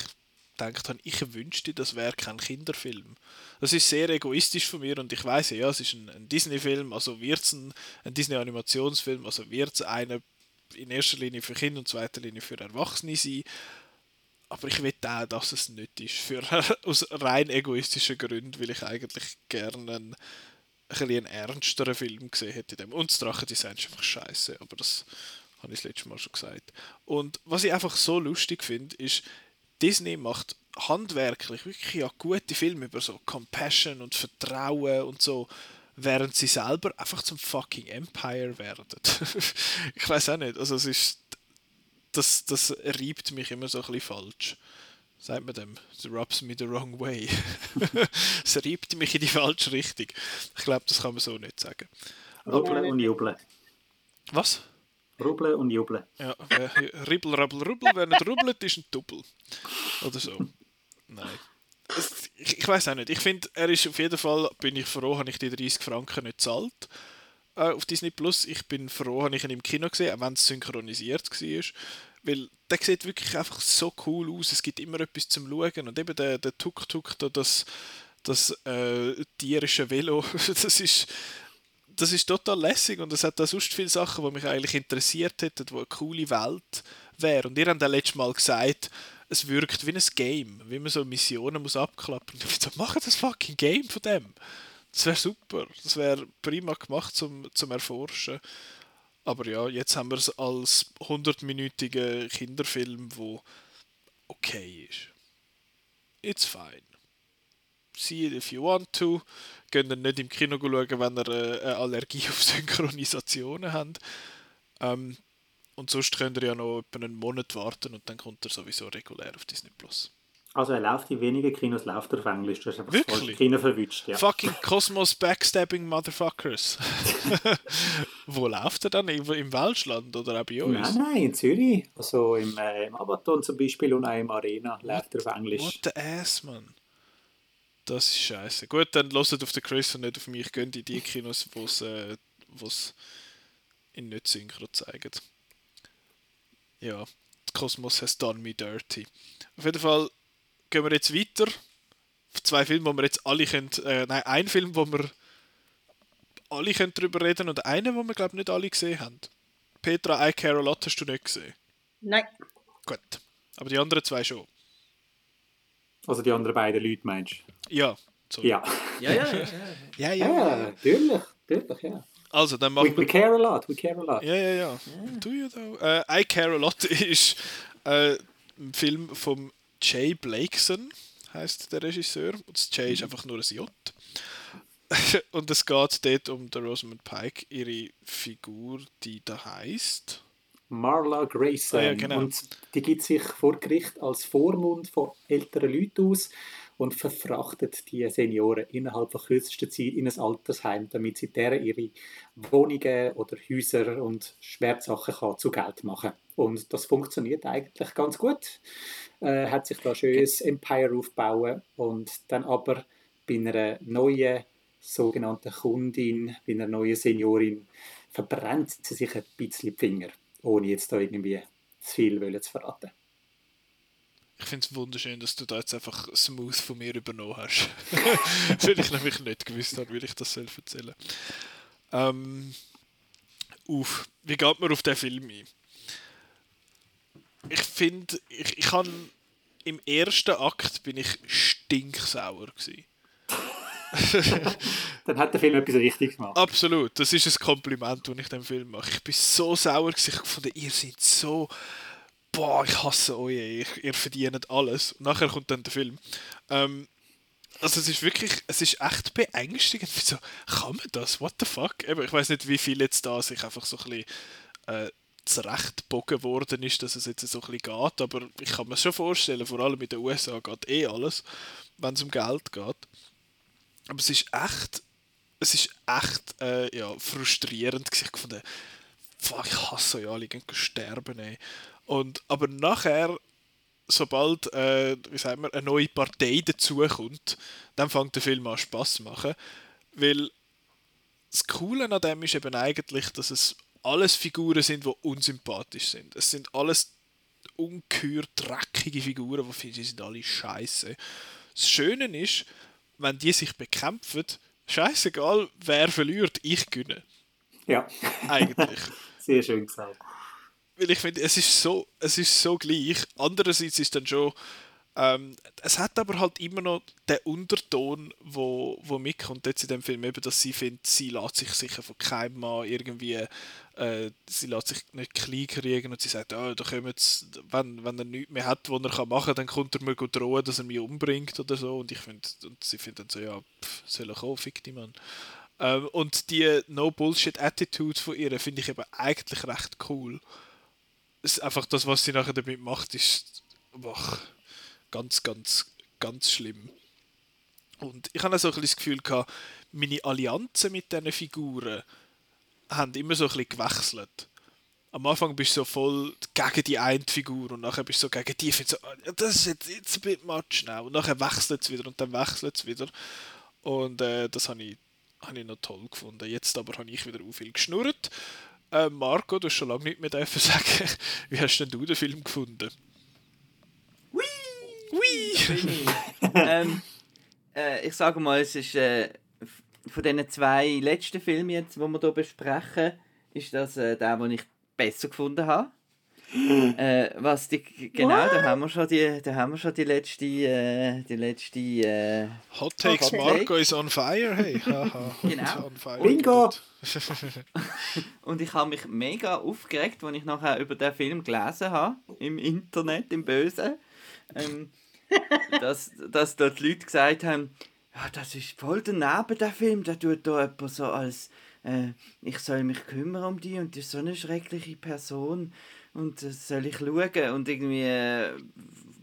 gedacht habe, ich wünschte, das wäre kein Kinderfilm. Das ist sehr egoistisch von mir und ich weiß ja, es ist ein, ein Disney-Film, also wird es ein, ein Disney-Animationsfilm, also wird es einer in erster Linie für Kinder und zweiter Linie für Erwachsene sein. Aber ich will auch, dass es nicht ist. Für, aus rein egoistischen Gründen, weil ich eigentlich gerne einen, ein einen ernsteren Film gesehen hätte. Und das Drachendesign ist einfach scheiße, aber das habe ich das letzte Mal schon gesagt. Und was ich einfach so lustig finde, ist, Disney macht handwerklich wirklich ja gute Filme über so Compassion und Vertrauen und so, während sie selber einfach zum fucking Empire werden. ich weiß auch nicht, also es ist das, das reibt mich immer so ein bisschen falsch. Sagt man dem? It rubs me the wrong way. es reibt mich in die falsche Richtung. Ich glaube, das kann man so nicht sagen. Rubbeln und jubeln. Was? Rubbeln und jubeln. Ja, Ribbel, Rabbel, Rubbel. Wer nicht rubbelt, ist ein Double. Oder so. Nein. Ich, ich weiß auch nicht. Ich finde, er ist auf jeden Fall, bin ich froh, habe ich die 30 Franken nicht gezahlt äh, auf Disney Plus. Ich bin froh, habe ich ihn im Kino gesehen, auch wenn es synchronisiert war. Weil der sieht wirklich einfach so cool aus. Es gibt immer etwas zum Schauen. Und eben der, der Tuk-Tuk, das, das äh, tierische Velo, das ist, das ist total lässig. Und es hat da sonst viele Sachen, die mich eigentlich interessiert hätten, wo eine coole Welt wäre. Und ihr habt ja letztes Mal gesagt, es wirkt wie ein Game, wie man so Missionen muss abklappen. Ich so, machen das fucking Game von dem. Das wäre super. Das wäre prima gemacht zum, zum Erforschen. Aber ja, jetzt haben wir es als 100-minütigen Kinderfilm, wo okay ist. It's fine. See it if you want to. Geht ihr nicht im Kino schauen, wenn ihr äh, eine Allergie auf Synchronisationen habt. Ähm, und sonst könnt ihr ja noch etwa einen Monat warten und dann kommt er sowieso regulär auf Disney Plus. Also er läuft in wenigen Kinos, läuft er auf Englisch. Du hast einfach Wirklich? das Kino verwünscht. Ja. Fucking Cosmos Backstabbing Motherfuckers. Wo läuft er dann? Im Welschland oder auch bei uns? Nein, nein, in Zürich. Also im, äh, im Abaton zum Beispiel und auch im Arena läuft er auf Englisch. What the ass, man. Das ist scheiße. Gut, dann lasst auf den Chris und nicht auf mich. Gehen in die Kinos, wo es äh, in nicht synchro zeigen. Ja, Cosmos has done me dirty. Auf jeden Fall gehen wir jetzt weiter. Zwei Filme, wo wir jetzt alle können, äh, nein, ein Film, wo wir alle können darüber reden und einen, wo wir glaube nicht alle gesehen haben. Petra, I Care a Lot hast du nicht gesehen? Nein. Gut. Aber die anderen zwei schon. Also die anderen beiden Leute meinst du? Ja. Sorry. Ja. Ja, ja, ja. Ja, ja. Ja, natürlich, natürlich, ja. Also, dann machen we, we care a lot, we care a lot. Ja, ja, ja. Do you though? Äh, I Care a Lot ist äh, ein Film vom Jay Blakeson, heißt der Regisseur. Und das Jay ist einfach nur ein J. und es geht dort um der Rosamund Pike, ihre Figur, die da heißt. Marla Grayson. Ah, ja, genau. Und die gibt sich vor Gericht als Vormund von älteren Leuten aus und verfrachtet die Senioren innerhalb von kürzester Zeit in ein Altersheim, damit sie deren ihre Wohnungen oder Häuser und Schwertsachen kann zu Geld machen Und das funktioniert eigentlich ganz gut. Äh, hat sich da ein schönes Empire aufbauen und dann aber bei einer neuen sogenannten Kundin, bei einer neuen Seniorin, verbrennt sie sich ein bisschen die Finger, ohne jetzt da irgendwie zu viel zu verraten. Ich finde es wunderschön, dass du da jetzt einfach smooth von mir übernommen hast. das hätte ich nämlich nicht gewusst habe, wie ich das soll erzählen ähm, Uff, wie geht man auf den Film ein? Ich finde, ich, ich kann im ersten Akt bin ich stinksauer gewesen. Dann hat der Film etwas richtig gemacht. Absolut, das ist ein Kompliment, das ich dem Film mache. Ich bin so sauer gewesen. Ich fand, ihr seid so boah, ich hasse euch, ich, ihr verdient alles. Und nachher kommt dann der Film. Ähm, also es ist wirklich, es ist echt beängstigend. Wieso kann man das? What the fuck? Eben, ich weiß nicht, wie viel jetzt da sich einfach so ein bisschen äh, zurechtbogen worden ist, dass es jetzt so ein bisschen geht, aber ich kann mir schon vorstellen, vor allem in den USA geht eh alles, wenn es um Geld geht. Aber es ist echt, es ist echt äh, ja, frustrierend ich gefunden, fuck, ich hasse euch alle, gehen sterben, ey. Und, aber nachher, sobald äh, wie sagen wir, eine neue Partei dazukommt, dann fängt der Film an Spaß zu machen. Weil das Coole an dem ist eben eigentlich, dass es alles Figuren sind, die unsympathisch sind. Es sind alles ungeheuer dreckige Figuren, die finden, sie sind alle scheiße. Das Schöne ist, wenn die sich bekämpfen, scheißegal, wer verliert, ich gewinne. Ja. Eigentlich. Sehr schön gesagt weil ich finde, es ist so, es ist so gleich. Andererseits ist dann schon, ähm, es hat aber halt immer noch den Unterton, wo, wo mitkommt jetzt in dem Film, eben, dass sie findet, sie lässt sich sicher von keinem Mann irgendwie, äh, sie lässt sich nicht klein kriegen und sie sagt, oh, da jetzt, wenn, wenn er nichts mehr hat, was er kann machen kann, dann kommt er mir drohen, dass er mich umbringt oder so und ich finde, und sie findet dann so, ja, pff, soll er kommen, fick die Mann. Ähm, und die No-Bullshit-Attitude von ihr finde ich eben eigentlich recht cool ist einfach das, was sie nachher damit macht, ist ach, ganz, ganz, ganz schlimm. Und ich habe so ein das Gefühl gehabt, meine Allianzen mit diesen Figuren haben immer so ein gewechselt. Am Anfang bist du so voll gegen die eine Figur und nachher bist du so gegen die. Ich so, ah, das ist jetzt, jetzt ein bisschen much now. Und nachher wechselt es wieder und dann wechselt es wieder. Und äh, das habe ich, hab ich noch toll gefunden. Jetzt aber habe ich wieder auch viel geschnurrt. Äh, Marco, du hast schon lange nicht mehr dürfen sagen. Wie hast denn du den Film gefunden? Hui! Hui! ähm, äh, ich sage mal, es ist äh, von diesen zwei letzten Filmen jetzt, die wir hier besprechen, ist das äh, der, den ich besser gefunden habe. äh, was die, genau, What? da haben wir schon die, da haben wir schon die letzte, äh, die letzte äh, Hot Takes Hot Marco Take. is on fire, hey. genau. Bingo! und ich habe mich mega aufgeregt, als ich nachher über den Film gelesen habe, im Internet, im Bösen, ähm, dass, dass dort die Leute gesagt haben, ja, das ist voll daneben, der Film, der tut da jemand so als, äh, ich soll mich kümmern um die und die ist so eine schreckliche Person und das soll ich schauen und irgendwie äh,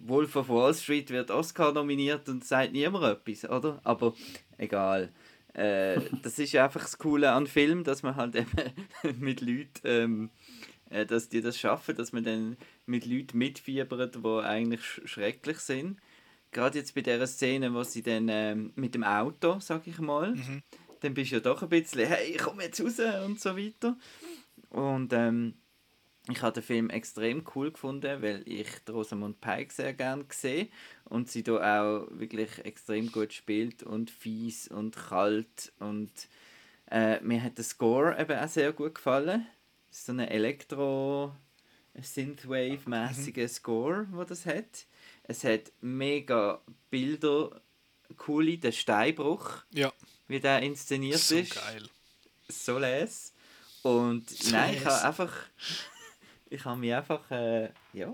Wolf of Wall Street wird Oscar nominiert und sagt niemand etwas, oder? Aber egal. Äh, das ist einfach das Coole an Film, dass man halt eben mit Leuten, ähm, äh, dass die das schaffen, dass man dann mit Leuten mitfiebert, die eigentlich sch schrecklich sind. Gerade jetzt bei der Szene, wo sie dann ähm, mit dem Auto, sag ich mal, mhm. dann bist du ja doch ein bisschen, hey, komm jetzt raus und so weiter. Und ähm, ich habe den Film extrem cool gefunden, weil ich Rosamund Pike sehr gerne sehe und sie da auch wirklich extrem gut spielt und fies und kalt und äh, mir hat der Score eben auch sehr gut gefallen. So eine Elektro Synthwave-mäßige mhm. Score, wo das hat. Es hat mega Bilder, coole, der Steinbruch, ja. wie der inszeniert so ist. Geil. So les. Und nein, ich habe einfach ich habe mich einfach äh, ja,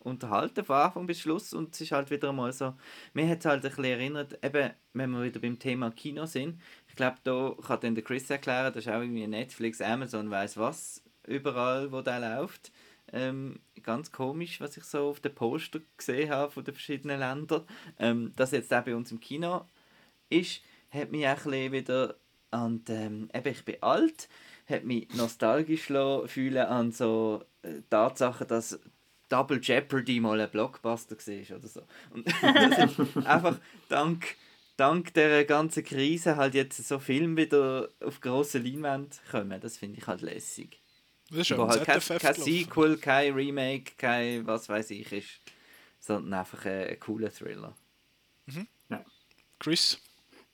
unterhalten von Anfang bis Schluss und es ist halt wieder mal so, mir hat es halt ein bisschen erinnert, eben, wenn wir wieder beim Thema Kino sind, ich glaube, da kann dann der Chris erklären, das ist auch irgendwie Netflix, Amazon, weiß was, überall, wo der läuft. Ähm, ganz komisch, was ich so auf den Poster gesehen habe von den verschiedenen Ländern. Ähm, dass jetzt auch bei uns im Kino ist, hat mich auch ein bisschen wieder an, ähm, eben, ich bin alt, hat mich nostalgisch fühlen an so äh, Tatsachen, dass Double Jeopardy mal ein Blockbuster war oder so. Und das ist einfach dank, dank der ganzen Krise halt jetzt so Filme wieder auf grosse Leinwand kommen. Das finde ich halt lässig. Das ist Wo halt kein, kein Sequel, kein Remake, kein was weiß ich ist, sondern einfach ein, ein cooler Thriller. Mhm. Ja. Chris?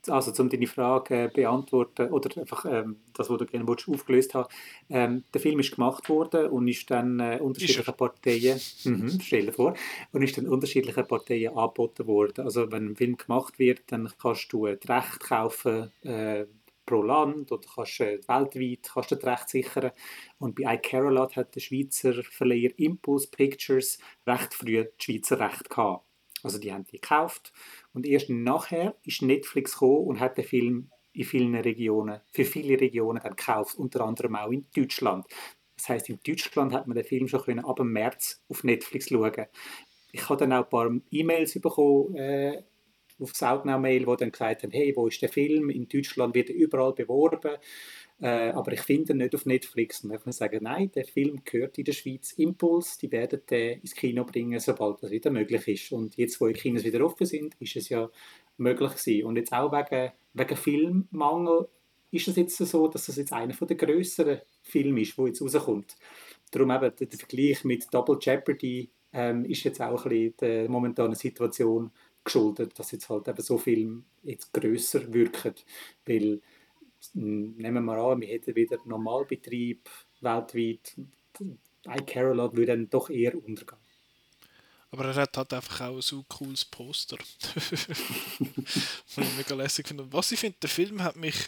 Also um deine Frage äh, beantworten oder einfach ähm, das, was du gerne willst, aufgelöst hast. Ähm, der Film ist gemacht worden und ist dann äh, unterschiedlichen Parteien, mhm, stell vor, und ist dann unterschiedlichen Parteien angeboten worden. Also wenn ein Film gemacht wird, dann kannst du äh, das Recht kaufen, äh, pro Land oder kannst äh, weltweit kannst du das Recht sichern. Und bei iCarolot hat der Schweizer Verleiher Impulse Pictures recht früh das Schweizer Recht gehabt. Also die haben die gekauft und erst nachher ist Netflix gekommen und hat den Film in vielen Regionen, für viele Regionen dann gekauft, unter anderem auch in Deutschland. Das heißt, in Deutschland hat man den Film schon können, ab März auf Netflix schauen. Ich habe dann auch ein paar E-Mails bekommen äh, auf Outnow-Mail, wo dann gesagt haben, hey, wo ist der Film? In Deutschland wird er überall beworben, äh, aber ich finde ihn nicht auf Netflix. Und dann kann sagen, nein, der Film gehört in der Schweiz Impuls, die werden den ins Kino bringen, sobald das wieder möglich ist. Und jetzt, wo die Kinos wieder offen sind, ist es ja möglich gewesen. Und jetzt auch wegen, wegen Filmmangel ist es jetzt so, dass das jetzt einer der grösseren Filme ist, der jetzt rauskommt. Darum eben der, der Vergleich mit Double Jeopardy ähm, ist jetzt auch ein bisschen der momentanen Situation geschuldet, dass jetzt halt eben so Filme jetzt grösser wirken, weil nehmen wir an, wir hätten wieder Normalbetrieb weltweit, iCarolot würde dann doch eher untergehen. Aber er hat halt einfach auch so ein cooles Poster. Was ich mega lässig finde. Was ich finde, der Film hat mich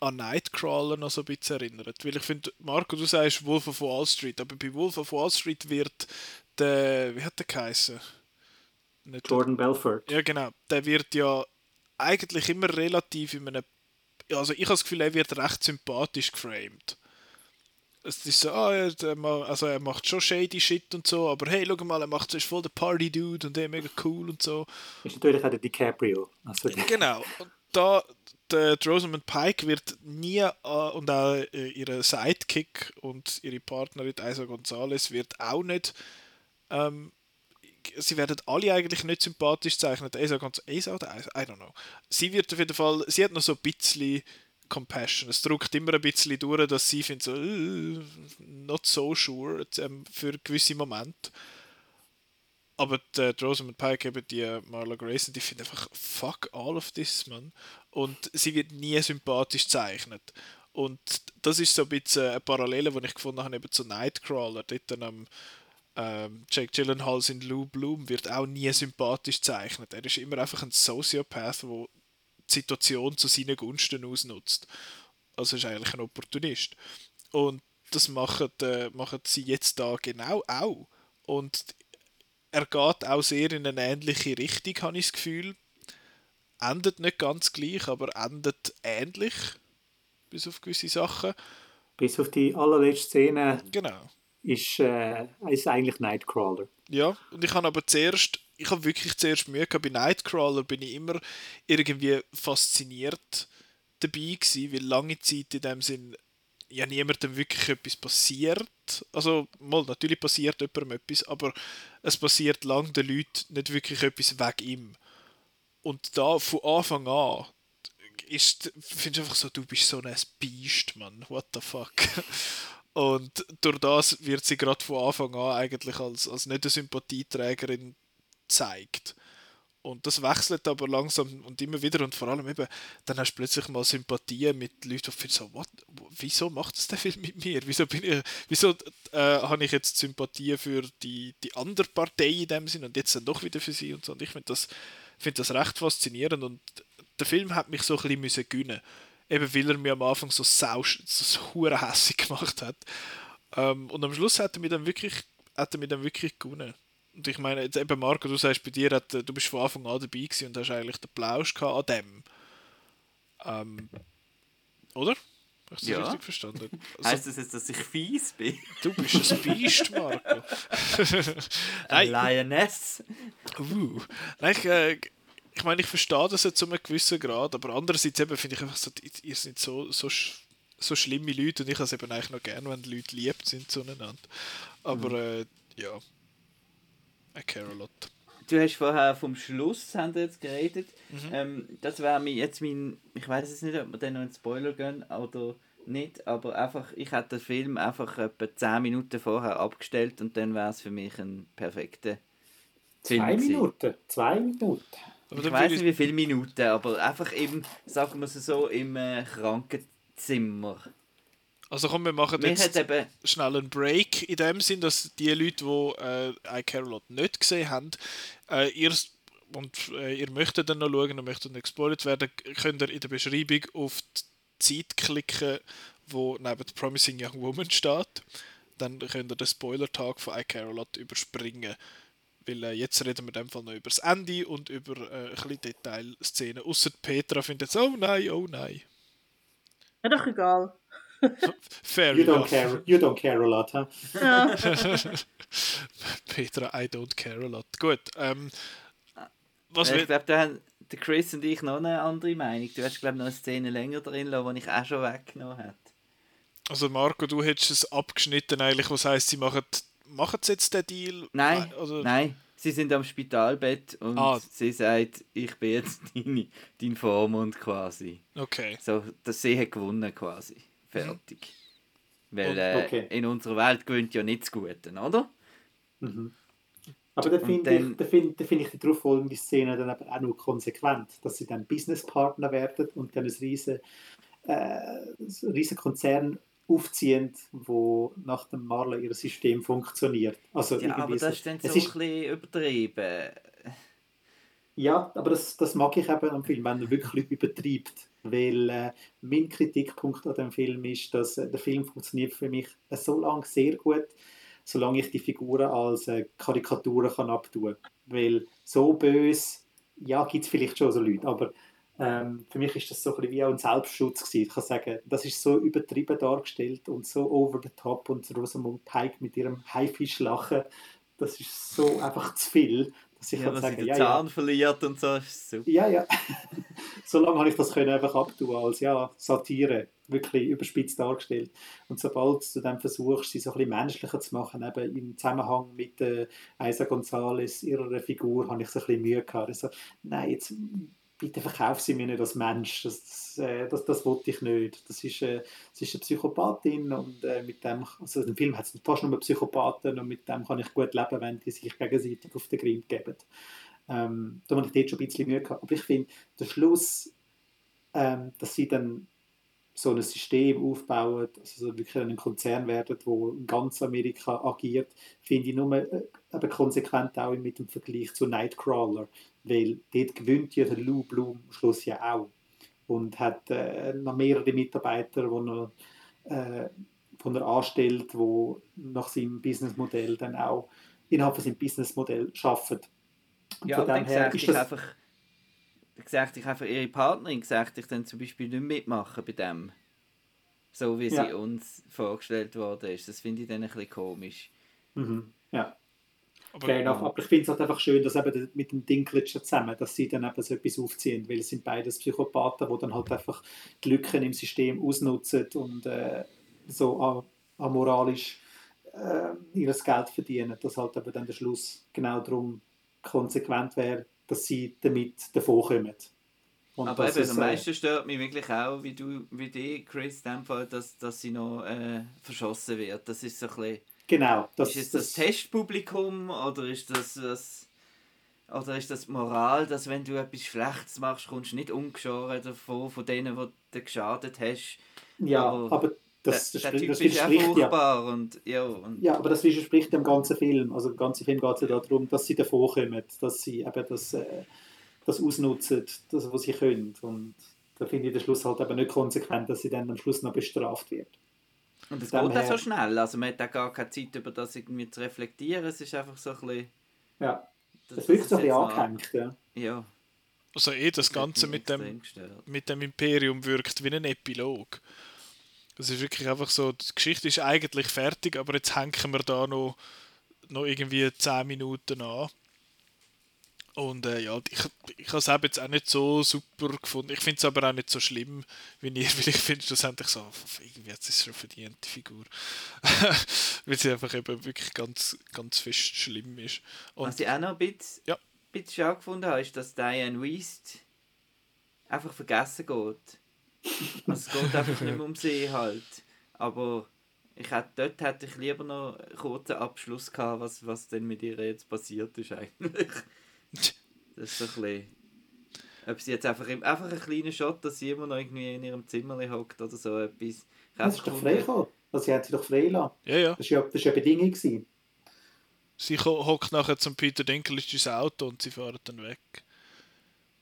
an Nightcrawler noch so ein bisschen erinnert. Weil ich finde, Marco, du sagst Wolf of Wall Street, aber bei Wolf of Wall Street wird der, wie hat der geheißen? Nicht Jordan Belfort. Ja, genau. Der wird ja eigentlich immer relativ in einem. Also, ich habe das Gefühl, er wird recht sympathisch geframed. Es ist so, ah, er, also er macht schon shady Shit und so, aber hey, schau mal, er macht ist voll der Party-Dude und der mega cool und so. Ist natürlich auch der DiCaprio. Also genau. Und da, der Rosamund Pike wird nie, äh, und auch äh, ihre Sidekick und ihre Partnerin Isa Gonzalez wird auch nicht ähm, sie werden alle eigentlich nicht sympathisch gezeichnet. Asa ganz Asa oder Asa? I don't know. Sie wird auf jeden Fall, sie hat noch so ein bisschen Compassion. Es drückt immer ein bisschen durch, dass sie findet so uh, not so sure ähm, für gewisse Momente. Aber die, die Rosamund Pike, eben die Marla Grayson, die findet einfach fuck all of this, man. Und sie wird nie sympathisch gezeichnet. Und das ist so ein bisschen eine Parallele, die ich gefunden habe eben zu Nightcrawler. Dort am ähm, Jake Gyllenhaal in Lou Bloom wird auch nie sympathisch gezeichnet. Er ist immer einfach ein Sociopath, der die Situation zu seinen Gunsten ausnutzt. Also ist eigentlich ein Opportunist. Und das machen, äh, machen sie jetzt da genau auch. Und er geht auch sehr in eine ähnliche Richtung, habe ich das Gefühl. Endet nicht ganz gleich, aber endet ähnlich. Bis auf gewisse Sachen. Bis auf die allerletzte Szene. Genau ist, äh, ist eigentlich Nightcrawler. Ja, und ich habe aber zuerst, ich habe wirklich zuerst Mühe gehabt, bei Nightcrawler bin ich immer irgendwie fasziniert dabei gewesen, weil lange Zeit in dem Sinn ja niemandem wirklich etwas passiert. Also, mal, natürlich passiert jemandem etwas, aber es passiert lang den Leuten nicht wirklich etwas wegen ihm. Und da von Anfang an ist, findest du einfach so, du bist so ein Biest, Mann. What the fuck? Und durch das wird sie gerade von Anfang an eigentlich als, als nicht eine Sympathieträgerin gezeigt. Und das wechselt aber langsam und immer wieder und vor allem eben, dann hast du plötzlich mal Sympathie mit Leuten, die so, what, wieso macht das der Film mit mir? Wieso, bin ich, wieso äh, habe ich jetzt Sympathie für die, die andere Partei in dem Sinn und jetzt dann doch wieder für sie und so. Und ich finde das, find das recht faszinierend und der Film hat mich so ein bisschen müssen gönnen eben weil er mir am Anfang so sau, so hure hässig gemacht hat. Ähm, und am Schluss hat er mir dann wirklich, hat er mir dann wirklich gewonnen. Und ich meine, jetzt eben Marco, du sagst bei dir, hat, du bist von Anfang an dabei gewesen und hast eigentlich den Plausch an dem. Ähm, oder? Hast du ja. richtig verstanden? Also, heißt das jetzt, dass ich fies bin? Du bist ein Biest, Marco. Nein. Lioness. Uh. Nein, ich, äh, ich meine, ich verstehe das jetzt zu einem gewissen Grad, aber andererseits eben finde ich einfach so, ihr seid so, so, so schlimme Leute und ich habe es eben eigentlich noch gerne, wenn die Leute lieb sind zueinander. Aber mhm. äh, ja, I care a lot. Du hast vorher vom Schluss haben jetzt geredet. Mhm. Ähm, das wäre jetzt mein, ich weiß es nicht, ob wir dann noch einen Spoiler gehen oder nicht, aber einfach, ich hätte den Film einfach etwa 10 Minuten vorher abgestellt und dann wäre es für mich ein perfekter Film. Zwei Minuten? Zwei Minuten? Aber ich weiß nicht wie viele Minuten, aber einfach eben, sagen wir es so, im äh, Krankenzimmer. Also komm, wir machen Mir jetzt schnell einen Break in dem Sinn, dass die Leute, die äh, iCarolot nicht gesehen haben, äh, ihr, und äh, ihr möchtet dann noch schauen und möchtet nicht gespoilt werden, könnt ihr in der Beschreibung auf Zeit klicken, wo neben Promising Young Woman steht. Dann könnt ihr den Spoiler-Tag von iCarolot überspringen. Weil äh, jetzt reden wir in dem Fall noch über das Ende und über äh, ein bisschen Detailszenen. Außer Petra findet jetzt, oh nein, oh nein. Ja, doch egal. Fair You don't enough. care, you don't care a lot, huh? Ja. Petra, I don't care a lot. Gut. Ähm, was ich glaube, da haben der Chris und ich noch eine andere Meinung. Du hast, glaube ich, noch eine Szene länger drin lassen, die ich auch schon weggenommen habe. Also Marco, du hättest es abgeschnitten eigentlich, was heisst, sie machen, machen sie jetzt den Deal? Nein, Oder? nein. Sie sind am Spitalbett und Ah. sie sagt, ich bin jetzt deine, dein Vormund quasi. Okay. So, dass sie hat gewonnen quasi. Fertig. Weil äh, Okay. in unserer Welt gewinnt ja nicht das Gute, oder? Aber da finde ich, da find, da find ich die darauffolgende Szene dann aber auch nur konsequent, dass sie dann Businesspartner werden und dann ein riesen, äh, riesen Konzern aufziehen, wo nach dem Marley ihr System funktioniert. Also Ja, aber das ist dann so ein bisschen übertrieben. Ja, aber das, das mag ich eben am Film, wenn er wirklich übertreibt. Weil äh, mein Kritikpunkt an dem Film ist, dass äh, der Film funktioniert für mich äh, so lange sehr gut, solange ich die Figuren als äh, Karikaturen kann abtun. Weil so böse, ja, gibt es vielleicht schon so Leute, aber ähm, für mich ist das so ein bisschen wie auch ein Selbstschutz gewesen. Ich kann sagen, das ist so übertrieben dargestellt und so over the top und Rosamund Pike mit ihrem Haifischlachen, das ist so einfach zu viel, dass ich Ja, kann sagen, den ja, ja, Zahn verliert und so, ist super. ja, ja. Solange habe ich das können einfach abtun als ja, Satire, wirklich überspitzt dargestellt. Und sobald du dann versuchst, sie so ein bisschen menschlicher zu machen, eben im Zusammenhang mit äh, Isa González, ihrer Figur, habe ich so ein bisschen Mühe gehabt. Also, nein, jetzt bitte verkauf sie mir nicht als Mensch. Das, äh, das, das wollte ich nicht. Das ist, äh, das ist eine Psychopathin und äh, mit dem, also im Film hat es fast nur Psychopathen und mit dem kann ich gut leben, wenn die sich gegenseitig auf den Grind geben. Ähm, da habe ich dort schon ein bisschen Mühe gehabt. Aber ich finde, der Schluss, ähm, dass sie dann so ein System aufbauen, also so wirklich ein Konzern werden, wo in ganz Amerika agiert, finde ich nur äh, eben konsequent auch mit dem Vergleich zu Nightcrawler, weil dort gewinnt ja der Lou Bloom am Schluss ja auch und hat äh, noch mehrere Mitarbeiter, die er, äh, von er anstellt, wo nach seinem Businessmodell dann auch innerhalb von seinem Businessmodell arbeiten. Und Ja, von dem dann her ist ich das- einfach, gesagt ich einfach ihre Partnerin gesagt ich dann zum Beispiel nicht mitmachen bei dem. So wie Ja. sie uns vorgestellt worden ist. Das finde ich dann ein bisschen komisch. Mhm. Ja. Aber, Fair enough. Aber ich finde es halt einfach schön, dass eben mit dem Dinklage zusammen, dass sie dann eben so etwas aufziehen, weil es sind beides Psychopathen, die dann halt einfach die Lücken im System ausnutzen und äh, so amoralisch äh, ihr Geld verdienen, dass halt eben dann der Schluss genau darum konsequent wäre, dass sie damit davonkommen. Und Aber eben, am äh, meisten stört mich wirklich auch, wie du, wie die, Chris, in dem Fall, dass, dass sie noch äh, verschossen wird. Das ist so ein bisschen, Genau, das, ist jetzt das, Testpublikum oder ist das was, oder ist das Moral, dass wenn du etwas Schlechtes machst, kommst du nicht ungeschoren davon, von denen, die du geschadet hast. ja, aber aber das, der, das, der Typ das ist ja. und ja, und Ja, aber das widerspricht dem ganzen Film. Also im ganzen Film geht es ja darum, dass sie davor kommen, dass sie eben das, äh, das ausnutzen, das, was sie können. Und da finde ich den Schluss halt eben nicht konsequent, dass sie dann am Schluss noch bestraft wird. Und es geht auch so schnell. Also man hat auch gar keine Zeit, über das irgendwie zu reflektieren. Es ist einfach so ein bisschen... Ja, das- das wirkt so ein ist bisschen angehängt. Ja. Ja. also eh das Ganze mit dem, gestört. mit dem Imperium wirkt wie ein Epilog. Das ist wirklich einfach so, die Geschichte ist eigentlich fertig, aber jetzt hängen wir da noch, noch irgendwie 10 Minuten an. Und äh, ja, ich, ich habe es eben jetzt auch nicht so super gefunden. Ich finde es aber auch nicht so schlimm, wie ihr, weil ich finde schlussendlich so, irgendwie hat es schon verdient, die Figur. weil sie einfach eben wirklich ganz, ganz fest schlimm ist. Und Was ich auch noch ein bisschen, Ja. ein bisschen schade gefunden habe, ist, dass Diane Weist einfach vergessen geht. Also es geht einfach nicht mehr um sie halt. Aber ich hätte, dort hätte ich lieber noch einen kurzen Abschluss gehabt, was, was denn mit ihr jetzt passiert ist eigentlich. Das ist so ein bisschen... Ob sie jetzt einfach, einfach einen kleinen Shot, dass sie immer noch irgendwie in ihrem Zimmer hockt oder so etwas. Das ist doch freigelassen. Also sie haben sie doch freigelassen. ja, ja. Das war ja, das ja eine Bedingung. Gewesen. Sie ho- hockt nachher zum Peter Dinklage ins Auto und sie fahren dann weg.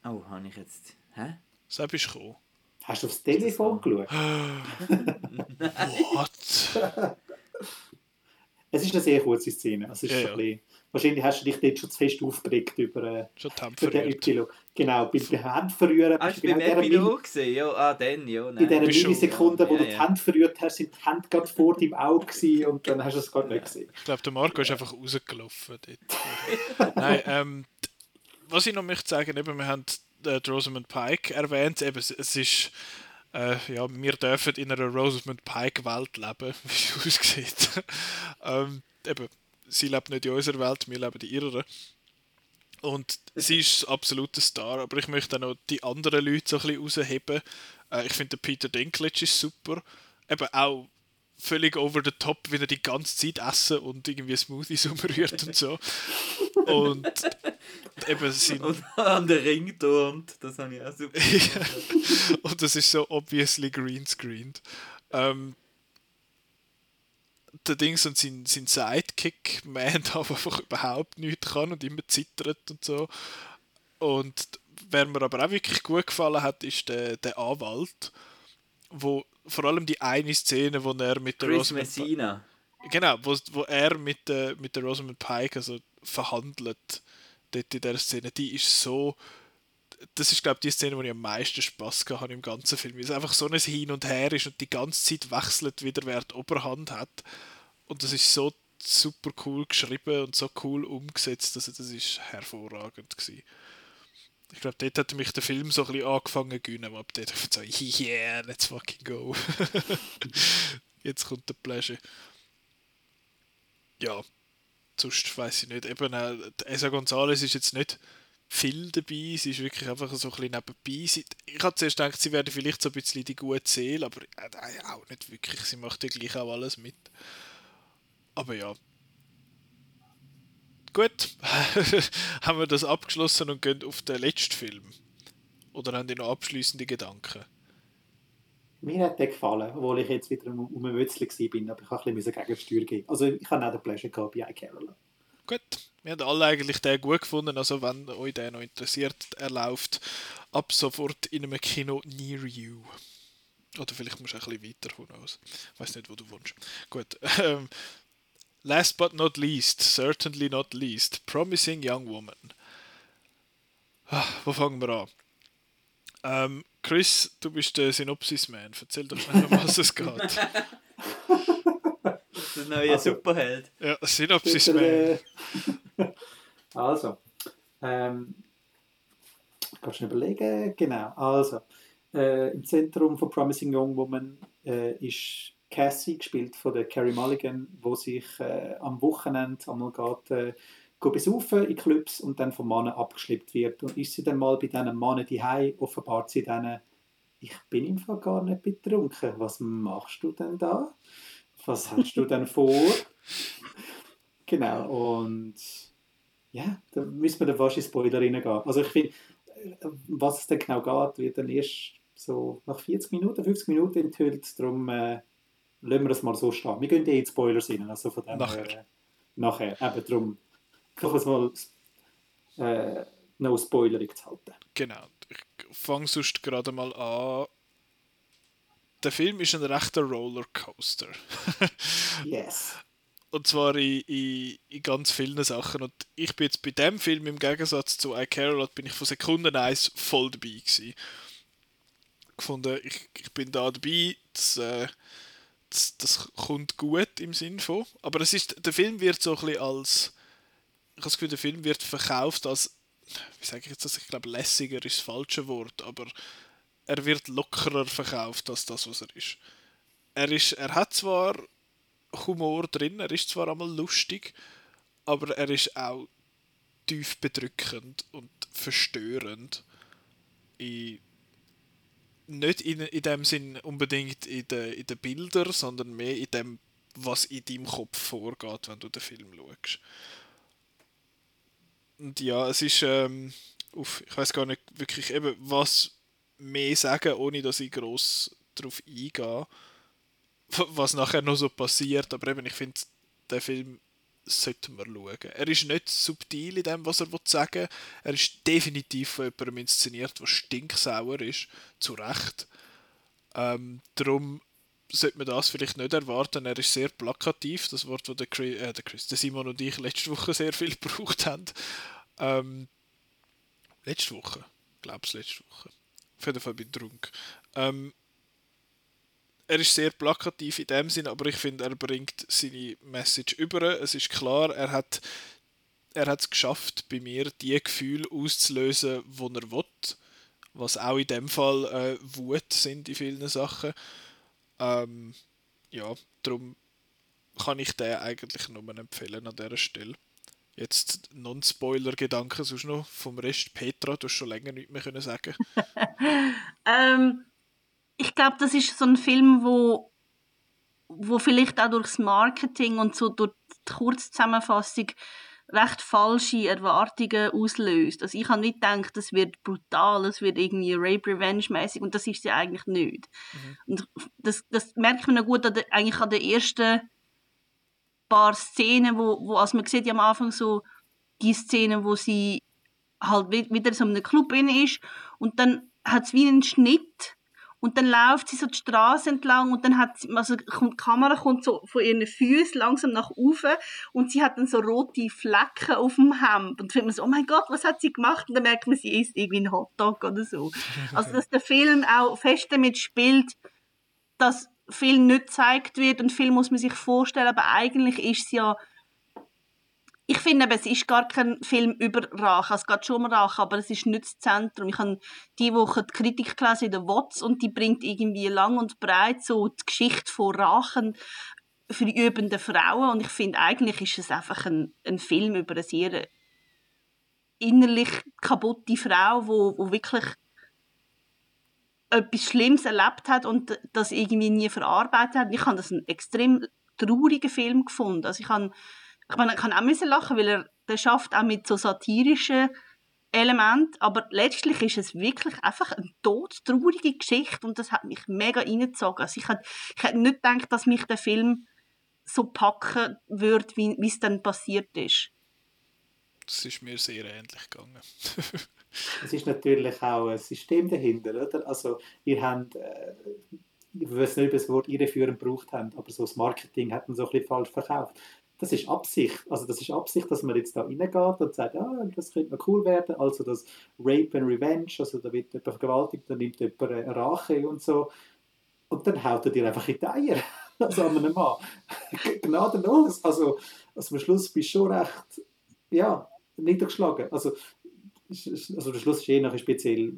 Oh, habe ich jetzt... Hä? So bist du gekommen. Hast du aufs Telefon geschaut? What? Es ist eine sehr kurze Szene. Also es ist Ja, ein bisschen, wahrscheinlich hast du dich dort schon zu fest aufgeregt über, äh, Schon über den. Epilog. Genau, bei den Händen verrühren. Hast du genau beim in dieser Epilog gesehen? Ja, ah, dann, ja. in dieser Nein. Bist schon- Millisekunde, wo Ja, du die. Hände verrührt hast, sind die Hände gerade vor deinem Auge gewesen und dann hast du es gar nicht gesehen. Ich glaube, der Marco ist einfach rausgelaufen dort. Nein, ähm, was ich noch möchte sagen, eben, wir haben äh, die Rosamund Pike erwähnt, eben, es, es ist, äh, ja, wir dürfen in einer Rosamund Pike Welt leben, wie es aussieht. ähm, eben, sie lebt nicht in unserer Welt, wir leben in ihrer. Und sie ist das absolute Star, aber ich möchte auch noch die anderen Leute so ein bisschen rausheben. Äh, ich finde, Peter Dinklage ist super. Eben auch völlig over the top, wie er die ganze Zeit essen und irgendwie Smoothies umrührt und so. Und eben sein, Und an den Ring turnt. Das habe ich auch super. und das ist so obviously greenscreened. Ähm, der Dings und sein, sein Sidekick, der einfach überhaupt nichts kann und immer zittert und so. Und wer mir aber auch wirklich gut gefallen hat, ist der, der Anwalt, wo vor allem die eine Szene, wo er mit der Chris Rosamund Messina. Genau, wo, wo er mit der, mit der Rosamund Pike also verhandelt, dort in dieser Szene, die ist so. Das ist, glaube ich, die Szene, wo ich am meisten Spaß gehabt habe im ganzen Film. Weil es einfach so ein Hin und Her ist und die ganze Zeit wechselt wieder, wer die Oberhand hat. Und das ist so super cool geschrieben und so cool umgesetzt, also das ist hervorragend gewesen. Ich glaube, dort hat mich der Film so ein bisschen angefangen zu gewinnen, wo ab dort ich so, yeah, let's fucking go. Jetzt kommt der Pleasure ja, sonst weiß ich nicht. Eben, äh, Esa González ist jetzt nicht viel dabei, sie ist wirklich einfach so ein bisschen nebenbei. Sie, ich hatte zuerst gedacht, sie wäre vielleicht so ein bisschen die gute Seele, aber äh, auch nicht wirklich. Sie macht ja gleich auch alles mit. Aber ja. Gut, haben wir das abgeschlossen und gehen auf den letzten Film. Oder haben die noch abschließende Gedanken? Mir hat der gefallen, obwohl ich jetzt wieder um, um ein Wützli war, aber ich habe ein bisschen Gegensteuer geben. Also ich habe auch den Pleasure gehabt bei iCarol. Gut, wir haben alle eigentlich den gut gefunden, also wenn euch der noch interessiert, er läuft ab sofort in einem Kino near you. Oder vielleicht musst du ein bisschen weiter, who knows. Ich weiß nicht, wo du wohnst. Gut, ähm, last but not least, certainly not least, Promising Young Woman. Ah, wo fangen wir an? Ähm, Chris, du bist der Synopsis-Man. Erzähl doch schnell, um was es geht. Der neue Also- Superheld. Ja, Synopsis Man. äh, Also, ähm, kannst du überlegen? Genau, also, äh, im Zentrum von Promising Young Woman äh, ist Cassie, gespielt von der Carrie Mulligan, wo sich äh, am Wochenende einmal geht, äh, go besaufen in Clubs und dann vom Mann abgeschleppt wird. Und ist sie dann mal bei diesen Mann die offenbart sie dann, ich bin im Fall gar nicht betrunken. Was machst du denn da? Was hast du denn vor? Genau, und ja, da müssen wir dann fast in Spoiler reingehen. Also ich finde, äh, was es dann genau geht, wird dann erst so nach 40 Minuten, 50 Minuten enthüllt. Darum äh, lassen wir das mal so stehen. Wir gehen eh in die Spoilers rein, also von dem Nachher. her. Äh, nachher, eben darum. Einfach es mal äh, no Spoilerig zu halten. Genau. Ich fange sonst gerade mal an. Der Film ist ein rechter Rollercoaster. Yes. Und zwar in, in, in ganz vielen Sachen. Und ich bin jetzt bei dem Film im Gegensatz zu I Care A Lot bin ich von Sekunde 1 voll dabei gewesen. Gefunden, ich, ich bin da dabei, das, äh, das, das kommt gut im Sinn von. Aber es ist, der Film wird so ein bisschen als, ich habe das Gefühl, der Film wird verkauft als, wie sage ich jetzt das, ich glaube lässiger ist das falsche Wort, aber er wird lockerer verkauft als das, was er ist. Er, ist, er hat zwar Humor drin. Er ist zwar einmal lustig, aber er ist auch tief bedrückend und verstörend. In, nicht in, in dem Sinn unbedingt in den in de Bildern, sondern mehr in dem, was in deinem Kopf vorgeht, wenn du den Film schaust. Und ja, es ist, ähm, uff, ich weiß gar nicht wirklich eben, was mehr sagen, ohne dass ich groß darauf eingehe was nachher noch so passiert. Aber eben, ich finde, den Film sollte man schauen. Er ist nicht subtil in dem, was er sagen will. Er ist definitiv von jemandem inszeniert, der stinksauer ist. Zu Recht. Ähm, darum sollte man das vielleicht nicht erwarten. Er ist sehr plakativ, das Wort, das der, Chris, äh, der, Chris, der Simon und ich letzte Woche sehr viel gebraucht haben. Ähm, letzte Woche? Ich glaube es letzte Woche. Auf jeden Fall bin ich trunk. Ähm, er ist sehr plakativ in dem Sinn, aber ich finde, er bringt seine Message über. Es ist klar, er hat er hat es geschafft, bei mir die Gefühle auszulösen, die er will. Was auch in dem Fall äh, Wut sind in vielen Sachen. Ähm, ja, darum kann ich den eigentlich nur empfehlen an dieser Stelle. Jetzt Non-Spoiler-Gedanken sonst noch vom Rest. Petra, du hast schon länger nichts mehr können sagen. ähm, ich glaube, das ist so ein Film, wo, wo vielleicht auch durchs Marketing und so durch die Kurzzusammenfassung recht falsche Erwartungen auslöst. Also ich habe nicht gedacht, das wird brutal, es wird irgendwie Rape-Revenge-mäßig und das ist ja eigentlich nicht. Mhm. Und das, das merkt man gut an der, eigentlich an den ersten paar Szenen, wo, wo also man sieht ja am Anfang so die Szenen, wo sie halt wieder so in einem Club ist und dann hat es wie einen Schnitt und dann läuft sie so die Straße entlang und dann hat sie, also kommt, die Kamera kommt so von ihren Füßen langsam nach oben und sie hat dann so rote Flecken auf dem Hemd. Und dann findet man so, oh mein Gott, was hat sie gemacht? Und dann merkt man, sie isst irgendwie einen Hotdog oder so. Also, dass der Film auch fest damit spielt, dass viel nicht gezeigt wird und viel muss man sich vorstellen, aber eigentlich ist es ja ich finde, es ist gar kein Film über Rache. Es geht schon um Rache, aber es ist nicht das Zentrum. Ich habe diese Woche die Kritik gelesen in der WOTS und die bringt irgendwie lang und breit so die Geschichte von Rachen für die übenden Frauen. Und ich finde, eigentlich ist es einfach ein, ein Film über eine sehr innerlich kaputte Frau, wo wirklich etwas Schlimmes erlebt hat und das irgendwie nie verarbeitet hat. Ich habe das einen extrem traurigen Film gefunden. Also ich habe ich meine, ich kann auch müssen lachen, weil er der schafft auch mit so satirischen Elementen, aber letztlich ist es wirklich einfach eine todtraurige Geschichte und das hat mich mega reingezogen. Also ich hätte, ich nicht gedacht, dass mich der Film so packen wie, wie es dann passiert ist. Das ist mir sehr ähnlich gegangen. es ist natürlich auch ein System dahinter, oder? Also ihr habt, äh, ich weiß nicht, ob das Wort irreführend gebraucht haben, aber so das Marketing hat man so ein bisschen falsch verkauft das ist Absicht. Also das ist Absicht, dass man jetzt da reingeht und sagt, ah, das könnte noch cool werden. Also das Rape and Revenge, also da wird jemand vergewaltigt, da nimmt jemand Rache und so. Und dann haut er dir einfach in die Eier. Also an einem Mann. Gnadenlos. Also, also am Schluss bist du schon recht, ja, niedergeschlagen. Also, also der Schluss ist eh nachher speziell.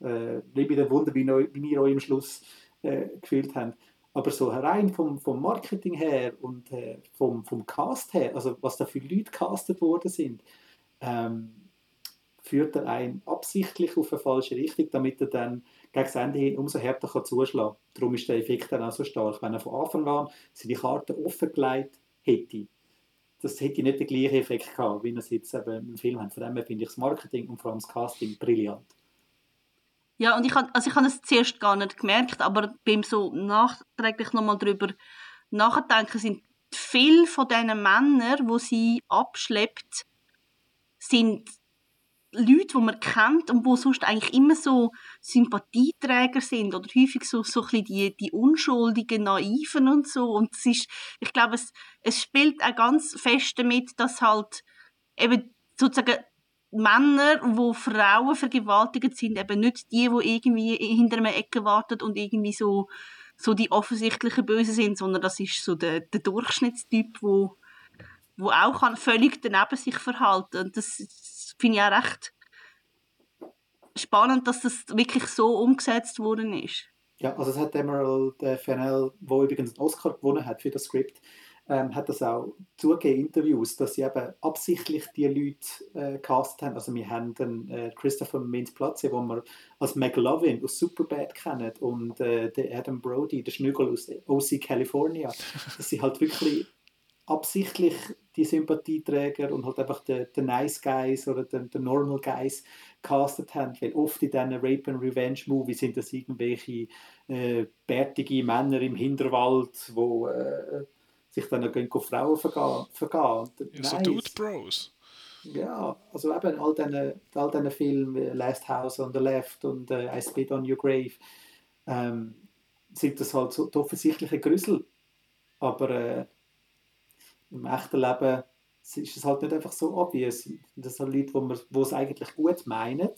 Äh, nicht mit dem Wunder, wie, wie wir euch am Schluss äh, gefühlt haben. Aber so rein vom, vom Marketing her und äh, vom, vom Cast her, also was da für Leute castet worden sind, ähm, führt er einen absichtlich auf eine falsche Richtung, damit er dann gegen das Ende hin umso härter kann zuschlagen kann. Darum ist der Effekt dann auch so stark. Wenn er von Anfang an seine Karte offengelegt hätte, das hätte nicht den gleichen Effekt gehabt, wie er es jetzt eben im Film hat. Von dem finde ich das Marketing und vor allem das Casting brillant. Ja, und ich habe also ich es zuerst gar nicht gemerkt, aber beim so nachträglich nochmal darüber nachdenken, sind viele von diesen Männern, wo sie abschleppt, sind Leute, die man kennt und wo sonst eigentlich immer so Sympathieträger sind oder häufig so, so die, die unschuldigen, naiven und so. Und es ist, ich glaube, es, es spielt auch ganz fest damit, dass halt eben sozusagen Männer, wo Frauen vergewaltigt sind, eben nicht die, die irgendwie hinter einer Ecke warten und irgendwie so, so die offensichtlichen Bösen sind, sondern das ist so der, der Durchschnittstyp, wo, wo auch kann völlig daneben sich verhalten. Und das finde ich auch recht spannend, dass das wirklich so umgesetzt worden ist. Ja, also es hat Emerald äh, Fennell, wo übrigens einen Oscar gewonnen hat für das Skript, ähm, hat das auch zugegeben in Interviews, dass sie eben absichtlich die Leute äh, castet haben. Also wir haben den äh, Christopher Mintz-Platze, den wir als McLovin aus Superbad kennen und äh, den Adam Brody, der Schnügel aus OC California. Dass sie halt wirklich absichtlich die Sympathieträger und halt einfach den, den Nice Guys oder den, den Normal Guys castet haben, weil oft in diesen Rape and Revenge Movies sind das irgendwelche äh, bärtige Männer im Hinterwald, wo äh, sich dann gehen Frauen vergehen. vergehen. Ja, so Dude Bros. Ja, also eben all diesen all diese Filme, Last House on the Left und äh, I Spit on Your Grave. Ähm, sind das halt so offensichtliche Grüssel. Aber äh, im echten Leben ist es halt nicht einfach so obvious. Das sind Leute, wo, man, wo es eigentlich gut meinen.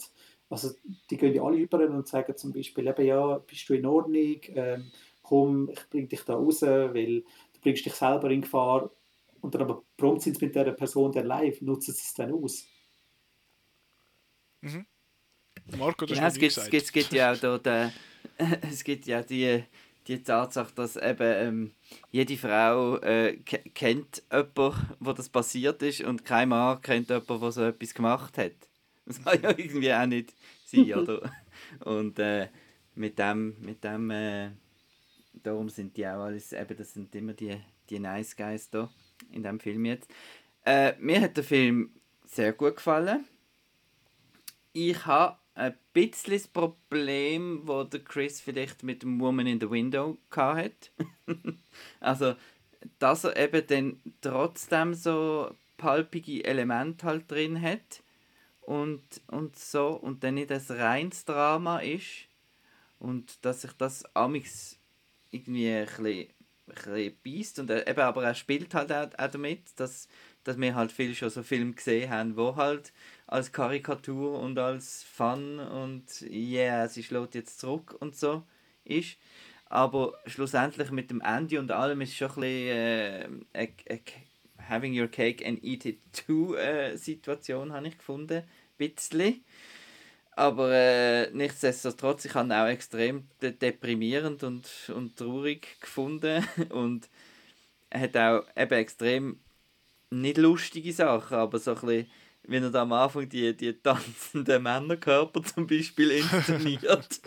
Also die gehen ja alle über und sagen zum Beispiel, eben, ja, bist du in Ordnung, ähm, komm, ich bring dich da raus, weil du bringst dich selber in Gefahr. Und dann aber prompt sind sie mit dieser Person dann live, nutzen sie es dann aus. Mhm. Marco, das ja, es gibt, es, gibt, es gibt ja auch dort, äh, es gibt ja die, die Tatsache, dass eben ähm, jede Frau äh, kennt jemanden, wo das passiert ist und kein Mann kennt jemanden, der so etwas gemacht hat. Das kann ja irgendwie auch nicht sein, oder? Und äh, mit dem, mit dem äh, darum sind die auch alles, eben das sind immer die, die Nice Guys da in dem Film jetzt. Äh, mir hat der Film sehr gut gefallen. Ich habe ein bisschen das Problem, wo der Chris vielleicht mit dem Woman in the Window hat. also, dass er eben dann trotzdem so palpige Elemente halt drin hat und, und so und dann nicht ein reines Drama ist und dass sich das amix irgendwie ein bisschen, ein bisschen beißt und eben aber er spielt halt auch damit, dass, dass wir halt viel schon so Filme gesehen haben, wo halt als Karikatur und als Fun und yeah, sie schlägt jetzt zurück und so ist. Aber schlussendlich mit dem Andy und allem ist es schon ein bisschen äh, a, having your cake and eat it too äh, Situation, habe ich gefunden. Ein bisschen. Aber äh, nichtsdestotrotz, ich habe ihn auch extrem de deprimierend und, und traurig gefunden. Und hat auch eben extrem nicht lustige Sachen, aber so ein bisschen wenn er da am Anfang die, die tanzenden Männerkörper zum Beispiel inszeniert.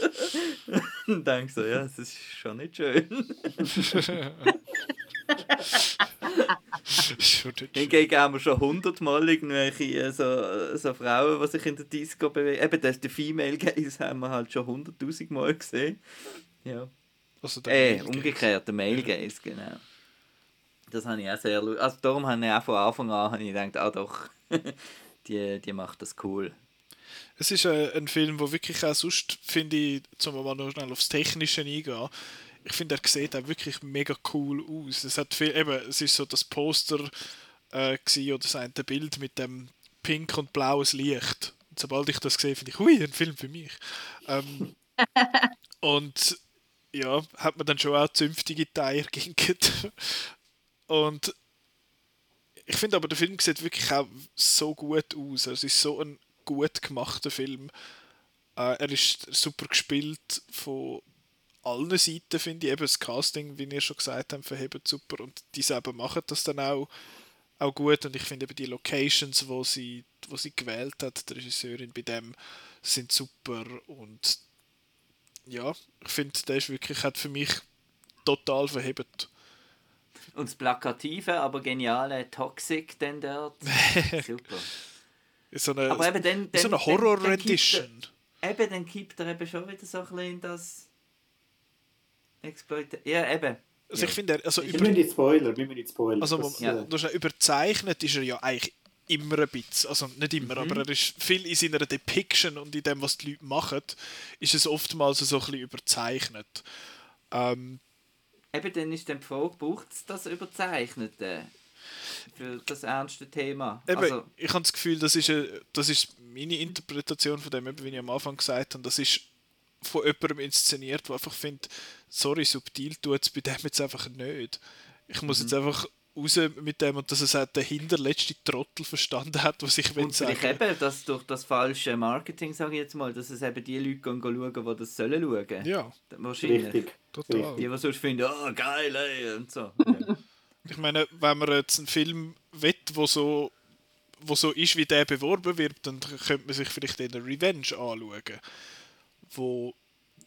dann denke so, ja, das ist schon nicht schön. Hingegen haben wir schon hundertmal irgendwelche äh, so, so Frauen, die sich in der Disco bewegen. Eben, das der Female Gaze haben wir halt schon hunderttausend Mal gesehen. Ja. Also äh, umgekehrt, der Male Gaze, genau. Das habe ich auch sehr lustig. Also darum habe ich auch von Anfang an ich gedacht, ah doch, die, die macht das cool. Es ist äh, ein Film, wo wirklich auch sonst, finde ich, zum mal noch schnell aufs Technische eingehen, ich finde, er sieht auch wirklich mega cool aus. Es hat viel, eben, es ist so das Poster äh, oder das eine Bild mit dem pink und blaues Licht. Und sobald ich das sehe, finde ich, hui, ein Film für mich. Ähm, und ja, hat man dann schon auch zünftige Teile ginket. Und ich finde aber, der Film sieht wirklich auch so gut aus. Es ist so ein gut gemachter Film. Äh, er ist super gespielt von allen Seiten, finde ich. Eben das Casting, wie ihr schon gesagt habt, verhebt super. Und die selber machen das dann auch, auch gut. Und ich finde eben die Locations, wo sie, wo sie gewählt hat, die Regisseurin bei dem, sind super. Und ja, ich finde, der ist wirklich, hat für mich total verhebt. Und das plakative, aber geniale Toxic dann dort. Super. so eine, aber eben dann, dann, so eine Horror-Edition. Eben, dann kippt er eben schon wieder so ein bisschen in das Exploit. Ja, eben. Also ja. ich finde, also über... Wir nicht Spoiler, wir nicht Spoiler. Also, das, ja. Äh... überzeichnet ist er ja eigentlich immer ein bisschen, also nicht immer, mhm. aber er ist viel in seiner Depiction und in dem, was die Leute machen, ist es oftmals so ein bisschen überzeichnet. Ähm, Eben, dann ist dann die Frage, braucht es das Überzeichnete für das ernste Thema? Eben, also, ich habe das Gefühl, das ist, eine, das ist meine Interpretation von dem, wie ich am Anfang gesagt habe, das ist von jemandem inszeniert, der einfach findet, sorry, subtil tut es bei dem jetzt einfach nicht. Ich muss mhm. jetzt einfach raus mit dem und dass es halt der hinterletzte Trottel verstanden hat, was ich will sagen. Und eben, dass durch das falsche Marketing, sage ich jetzt mal, dass es eben die Leute gehen schauen, die das sollen schauen. Ja. Wahrscheinlich. Richtig. Total. Die, die sonst finden, oh geil, ey, und so. ich meine, wenn man jetzt einen Film will, wo so wo so ist, wie der beworben wird, dann könnte man sich vielleicht in Revenge anschauen. Wo,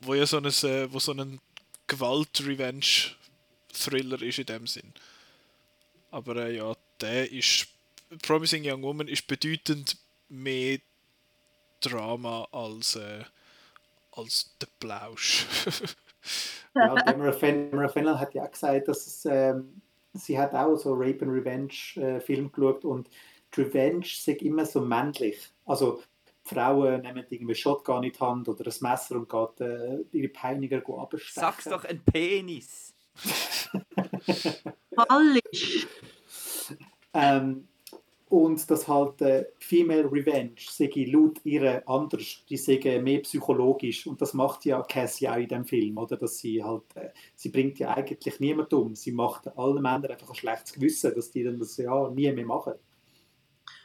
wo ja so ein, äh, wo so ein Gewalt-Revenge-Thriller ist in dem Sinn. Aber äh, ja, der ist. Promising Young Woman ist bedeutend mehr Drama als, äh, als der Plausch. ja, Deborah Fennell hat ja auch gesagt, dass es, ähm, sie hat auch so Rape and Revenge äh, Film geschaut und die Revenge ist immer so männlich. Also Frauen nehmen irgendwie Shotgun in die Hand oder ein Messer und geht äh, ihre Peiniger abstechen. Sag's doch ein Penis. Fallisch. ähm, und dass halt äh, Female Revenge sei laut ihr anders, die sei mehr psychologisch und das macht ja Cassie auch in dem Film, oder? Dass sie halt, äh, sie bringt ja eigentlich niemand um, sie macht allen Männern einfach ein schlechtes Gewissen, dass die dann das ja nie mehr machen.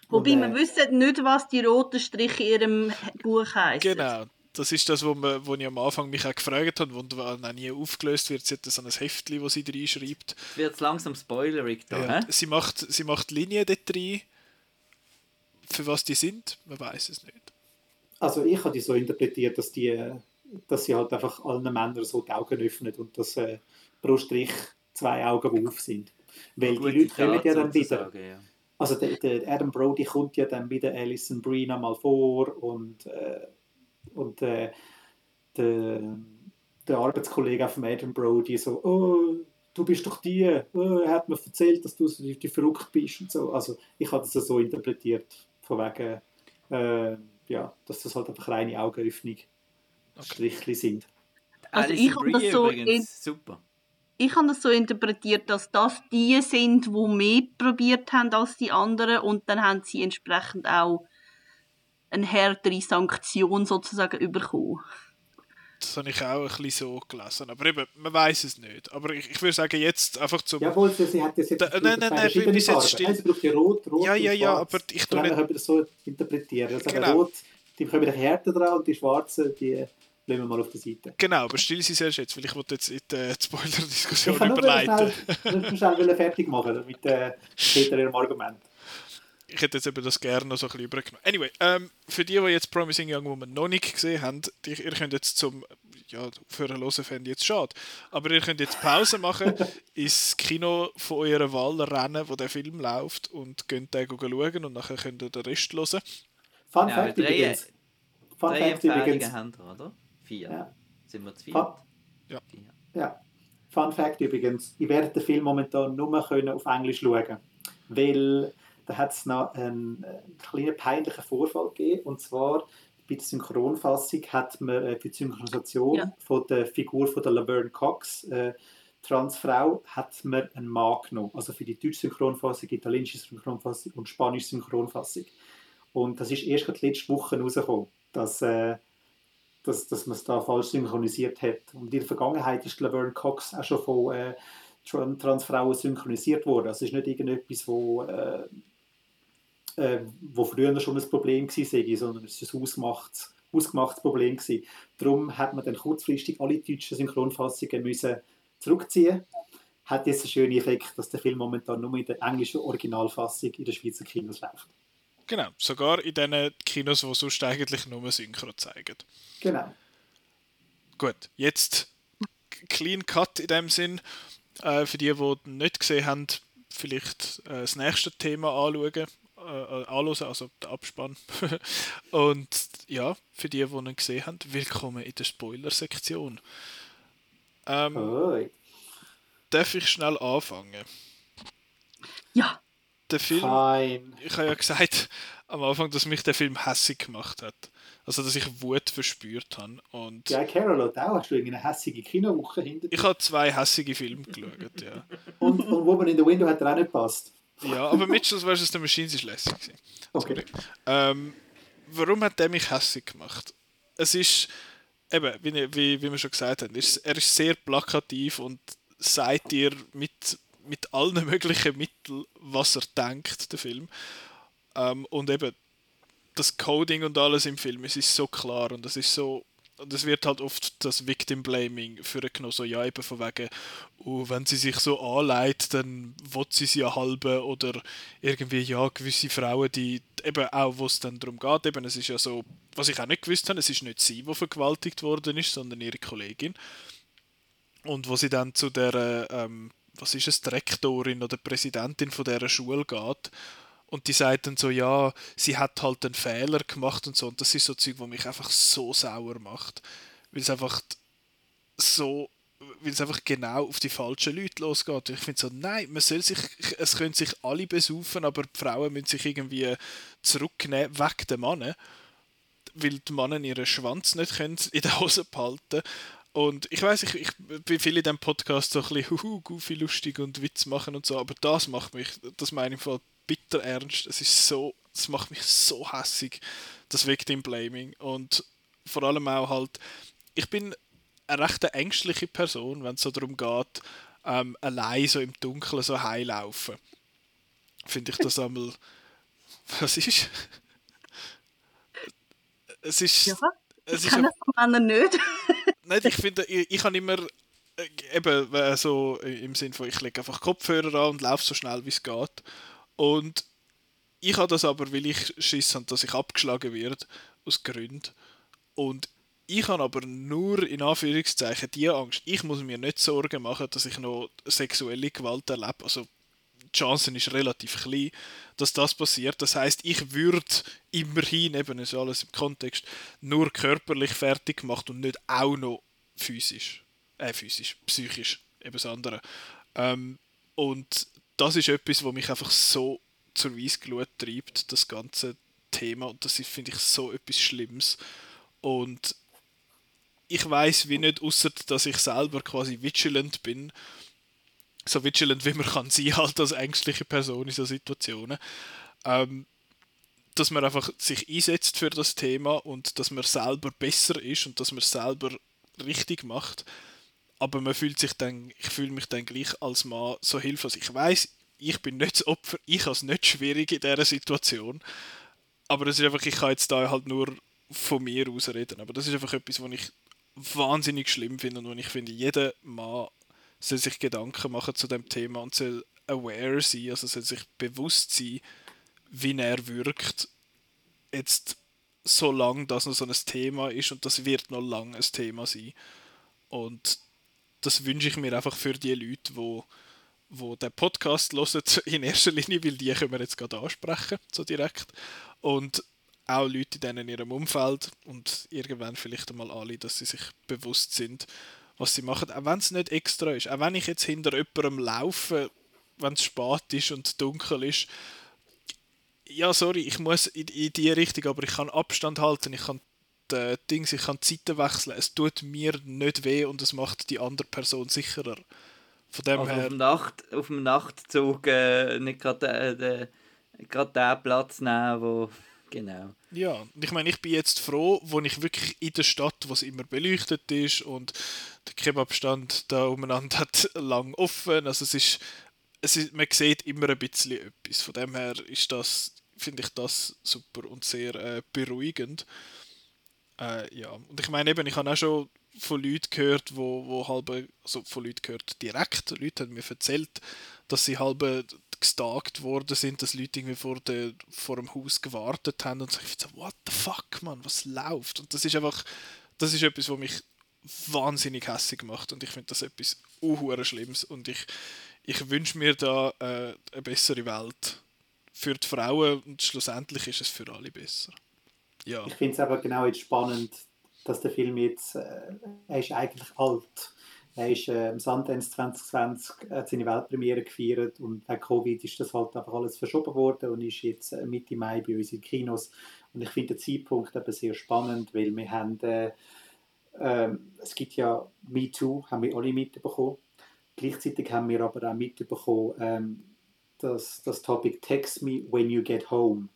Wobei und, äh, wir wissen nicht, was die roten Striche in ihrem Buch heißen. Genau. Das ist das, wo, man, wo ich am Anfang mich auch gefragt habe, wo dann nie aufgelöst wird. Sie hat so ein Heftchen, wo sie reinschreibt. Wird langsam spoilerig da, ja. sie, macht, sie macht Linien dort rein. Für was die sind, man weiß es nicht. Also ich habe die so interpretiert, dass, die, dass sie halt einfach allen Männern so die Augen öffnet und dass äh, pro Strich zwei Augen auf sind. Weil die Leute kommen ja dann wieder. Sagen, ja. Also der, der, Adam Brody kommt ja dann wieder Alison Brie mal vor und äh, und äh, der, der Arbeitskollege von Adam Brody so, oh, du bist doch die, oh, er hat mir erzählt, dass du die, die verrückt bist und so. Also ich habe das so interpretiert, von wegen, äh, ja, dass das halt einfach reine Augenöffnung. Strichli sind. Also ich habe das so übrigens, super. Ich habe das so interpretiert, dass das die sind, die mehr probiert haben als die anderen und dann haben sie entsprechend auch eine härtere Sanktion sozusagen bekommen. Das habe ich auch ein bisschen so gelesen. Aber eben, man weiß es nicht. Aber ich, ich würde sagen, jetzt einfach zum. Jawohl, sie hat das jetzt. Da, nein, nein, nein, bin ich jetzt still. Sie braucht ja rot, rot. Ja, ja, ja, aber ich tue nicht. das so interpretieren. Also genau. Rot, die bekommen eine Härte dran und die schwarzen, die lassen wir mal auf der Seite. Genau, aber still sie selbst jetzt, weil ich wollte jetzt in die Spoiler-Diskussion überleiten. Ich wollte schnell fertig machen mit äh, Peter ihrem Argument ich hätte jetzt eben das gerne noch so ein bisschen übergenommen. Anyway, ähm, für die, die jetzt Promising Young Woman noch nicht gesehen haben, die, ihr könnt jetzt zum, ja, für einen hören fände jetzt schade, aber ihr könnt jetzt Pause machen, ins Kino von eurer Wahl rennen, wo der Film läuft und könnt den schauen und nachher könnt ihr den Rest hören. Fun ja, Fact drei, übrigens. Fun drei Fact übrigens. Haben wir, oder? Vier. Ja. Sind wir zu vier? Ja. ja. Fun Fact übrigens, ich werde den Film momentan nur können auf Englisch schauen, weil da hat es noch einen, einen, kleinen peinlichen Vorfall gegeben. Und zwar bei der Synchronfassung hat man äh, für die Synchronisation ja. von der Figur von der Laverne Cox, äh, Transfrau, hat man einen Mann genommen. Also für die deutsche Synchronfassung, italienische Synchronfassung und spanische Synchronfassung. Und das ist erst gerade letzte Woche rausgekommen, dass, äh, dass, dass man es da falsch synchronisiert hat. Und in der Vergangenheit ist Laverne Cox auch schon von äh, Transfrauen synchronisiert worden. Also es ist nicht irgendetwas, wo äh, wo früher schon ein Problem war, sondern es war ein ausgemachtes, ausgemachtes Problem. Gewesen. Darum hat man dann kurzfristig alle deutschen Synchronfassungen müssen zurückziehen Hat jetzt einen schönen Effekt, dass der Film momentan nur in der englischen Originalfassung in der Schweizer Kinos läuft. Genau, sogar in den Kinos, die sonst eigentlich nur Synchro zeigen. Genau. Gut, jetzt Clean Cut in dem Sinn. Äh, für die, die nicht gesehen haben, vielleicht äh, das nächste Thema anschauen äh, anhören, also der Abspann. und ja, für die, die ihn gesehen haben, willkommen in der Spoiler-Sektion. Ähm, darf ich schnell anfangen? Ja. Der Film, Fine. ich habe ja gesagt am Anfang, dass mich der Film hässig gemacht hat. Also, dass ich Wut verspürt habe. Und ja, Carol hat auch. Hast du eine hässige Kinowoche hinter Ich habe zwei hässige Filme geschaut, ja. und, und wo man in der Window hat er auch nicht passt. Ja, aber Mitchells vs. The Machines ist lässig. Okay. Ähm, warum hat der mich hässlich gemacht? Es ist, eben, wie, wie, wie wir schon gesagt haben, ist, er ist sehr plakativ und sagt dir mit, mit allen möglichen Mitteln, was er denkt, der Film. Ähm, und eben, das Coding und alles im Film, es ist so klar und es ist so und es wird halt oft das Victim Blaming für genommen, so ja eben von wegen, oh, wenn sie sich so anleitet, dann will sie sie ja halbe oder irgendwie ja gewisse Frauen, die eben auch, wo es dann darum geht, eben es ist ja so, was ich auch nicht gewusst habe, es ist nicht sie, die vergewaltigt worden ist, sondern ihre Kollegin. Und wo sie dann zu der, ähm, was ist es, Direktorin oder Präsidentin von der Schule geht und die sagt dann so, ja, sie hat halt einen Fehler gemacht und so. Und das ist so Zeug, was mich einfach so sauer macht. Weil es einfach so, weil es einfach genau auf die falschen Leute losgeht. Ich finde so, nein, man soll sich, es können sich alle besaufen, aber die Frauen müssen sich irgendwie zurücknehmen, weg der Mann. weil die Männer ihren Schwanz nicht können in der Hose behalten und ich weiß, ich, ich bin viel in diesem Podcast so ein bisschen huhu, goofy, lustig und Witz machen und so, aber das macht mich, das meine ich im Fall bitter ernst. Es ist so, das macht mich so hässig, das Victim Blaming. Und vor allem auch halt, ich bin eine recht ängstliche Person, wenn es so darum geht, ähm, allein so im Dunkeln so heilaufen. Finde ich das einmal. Was ist? Es ist. Ja, es ich kann das von anderen nicht. Nein, ich finde, ich, ich habe immer äh, eben äh, so im Sinn von, ich lege einfach Kopfhörer an und laufe so schnell wie es geht. Und ich habe das aber, weil ich Schiss habe, dass ich abgeschlagen werde, aus Gründen. Und ich habe aber nur in Anführungszeichen die Angst. Ich muss mir nicht Sorgen machen, dass ich noch sexuelle Gewalt erlebe. Also die Chance ist relativ klein, dass das passiert. Das heißt, ich würde immerhin, eben ist alles im Kontext, nur körperlich fertig gemacht und nicht auch noch physisch. Äh, physisch, psychisch, eben das andere. Ähm, und das ist etwas, was mich einfach so zur Weissglut treibt, das ganze Thema. Und das finde ich so etwas Schlimmes. Und ich weiß wie nicht, außer dass ich selber quasi vigilant bin, so vigilant wie man kann sein halt als ängstliche Person in so Situationen, ähm, dass man einfach sich einsetzt für das Thema und dass man selber besser ist und dass man selber richtig macht. Aber man fühlt sich dann, ich fühle mich dann gleich als Mann so hilflos. Ich weiß, ich bin nicht das Opfer, ich habe es nicht schwierig in dieser Situation. Aber es ist einfach, ich kann jetzt da halt nur von mir aus reden. Aber das ist einfach etwas, was ich wahnsinnig schlimm finde und wo ich finde, jeder Mann soll sich Gedanken machen zu dem Thema und soll aware sein, also soll sich bewusst sein, wie er wirkt. Jetzt so lange das noch so ein Thema ist und das wird noch lange ein Thema sein. Und das wünsche ich mir einfach für die Leute, die wo der Podcast hören, in erster Linie, weil die können wir jetzt gerade ansprechen, so direkt. Und auch Leute in ihrem Umfeld und irgendwann vielleicht einmal alle, dass sie sich bewusst sind, was sie machen, auch wenn es nicht extra ist. Auch wenn ich jetzt hinter jemandem laufe, wenn es spät ist und dunkel ist, ja, sorry, ich muss in, in die Richtung, aber ich kann Abstand halten, ich kann die Dings, ich kann die Seiten wechseln. Es tut mir nicht weh und es macht die andere Person sicherer. Von dem also her... auf, dem Nacht, auf dem Nachtzug äh, nicht gerade äh, den Platz nehmen, wo Genau. Ja, ich meine, ich bin jetzt froh, wo ich wirklich in der Stadt, wo es immer beleuchtet ist und der Kebabstand da umeinander hat lang offen. Also es ist, es ist, man sieht immer ein bisschen etwas. Von dem her ist das, finde ich das super und sehr äh, beruhigend. Äh, ja, und ich meine eben, ich habe auch schon von Leuten gehört, wo, wo halb, also von Leuten gehört direkt, Leute haben mir erzählt, dass sie halb gestalkt worden sind, dass Leute irgendwie vor, der, vor dem Haus gewartet haben und so, ich so, what the fuck, man, was läuft? Und das ist einfach, das ist etwas, was mich wahnsinnig hässlich macht und ich finde das etwas uh Schlimmes und ich, ich wünsche mir da äh, eine bessere Welt für die Frauen und schlussendlich ist es für alle besser. Ja. Ich finde es aber genau jetzt spannend, dass der Film jetzt, äh, er ist eigentlich alt er ist äh, im Sundance 2020 äh, seine Weltpremiere gefeiert und wegen Covid ist das halt einfach alles verschoben worden und ist jetzt äh, Mitte Mai bei uns in Kinos. Und ich finde den Zeitpunkt eben sehr spannend, weil wir haben, äh, äh, es gibt ja Me Too, haben wir alle mitbekommen. Gleichzeitig haben wir aber auch mitbekommen, ähm, dass das Topic Text Me When You Get Home.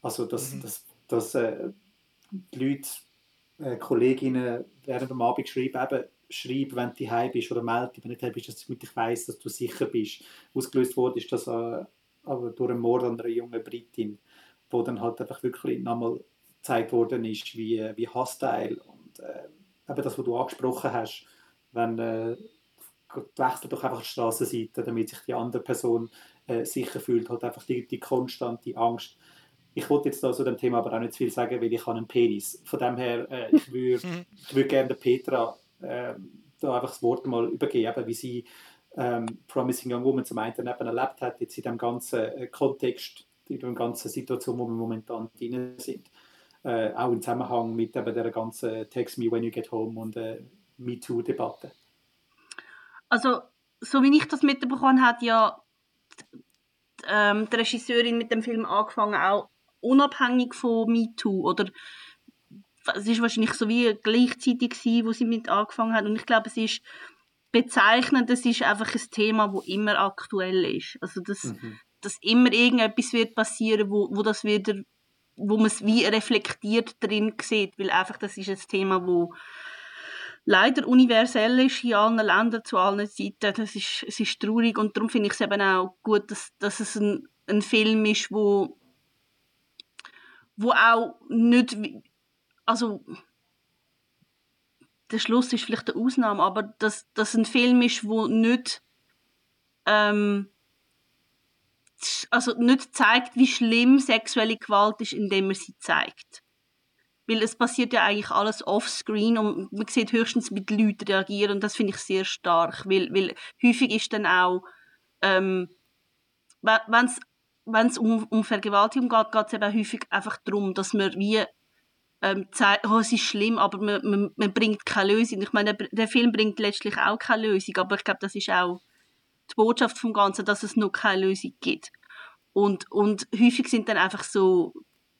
Also, dass, mhm. dass, dass äh, die Leute, äh, Kolleginnen während dem Abend schreiben, eben, schreib, wenn du heim bist oder melde dich, wenn du nicht bist, dass ich weiss, dass du sicher bist. Ausgelöst wurde ist das äh, aber durch einen Mord an einer jungen Britin, wo dann halt einfach wirklich nochmal gezeigt worden ist, wie, wie hostile und äh, eben das, was du angesprochen hast, wenn äh, wechselt doch einfach die Straßenseite, damit sich die andere Person äh, sicher fühlt, hat einfach die, die konstante Angst. Ich wollte jetzt da zu dem Thema aber auch nicht zu viel sagen, weil ich habe einen Penis. Von dem her, äh, ich würde würd gerne Petra da einfach das Wort mal übergeben, wie sie ähm, Promising Young Woman zum einen eben erlebt hat, jetzt in dem ganzen äh, Kontext, in der ganzen Situation, wo wir momentan drin sind. Äh, auch im Zusammenhang mit eben der ganzen Text Me When You Get Home und äh, MeToo-Debatte. Also, so wie ich das mitbekommen habe, hat ja die, ähm, die Regisseurin mit dem Film angefangen, auch unabhängig von MeToo oder es ist wahrscheinlich so wie gleichzeitig gewesen, wo sie mit angefangen hat und ich glaube, es ist bezeichnend, es ist einfach ein Thema, wo immer aktuell ist. Also dass, mhm. dass immer irgendetwas wird passieren, wo, wo das wieder, wo man es wie reflektiert drin sieht, weil einfach das ist ein Thema, wo leider universell ist in allen Ländern zu allen Seiten. Das ist, es ist traurig und darum finde ich es eben auch gut, dass, dass es ein, ein Film ist, wo wo auch nicht, also der Schluss ist vielleicht eine Ausnahme, aber dass das ein Film ist, wo nicht ähm, also nicht zeigt, wie schlimm sexuelle Gewalt ist, indem er sie zeigt. Weil es passiert ja eigentlich alles offscreen und man sieht höchstens, wie die Leute reagieren und das finde ich sehr stark, weil, weil häufig ist dann auch, ähm, wenn es um, um Vergewaltigung geht, geht es eben häufig einfach darum, dass man wie ähm, oh, es ist schlimm, aber man, man, man bringt keine Lösung. Ich meine, der, der, Film bringt letztlich auch keine Lösung, aber ich glaube, das ist auch die Botschaft vom Ganzen, dass es noch keine Lösung gibt. Und, und häufig sind dann einfach so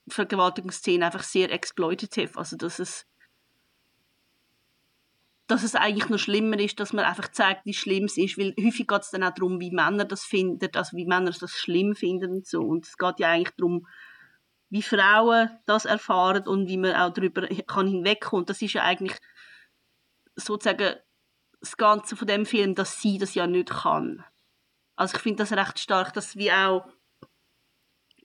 Vergewaltigungsszenen einfach sehr exploitative, also dass es dass es eigentlich noch schlimmer ist, dass man einfach zeigt, wie schlimm es ist, weil häufig geht es dann auch darum, wie Männer das finden, also wie Männer das schlimm finden und so. Und es geht ja eigentlich darum, wie Frauen das erfahren und wie man auch darüber kann hinwegkommen. Das ist ja eigentlich sozusagen das Ganze von dem Film, dass sie das ja nicht kann. Also ich finde das recht stark, dass wie auch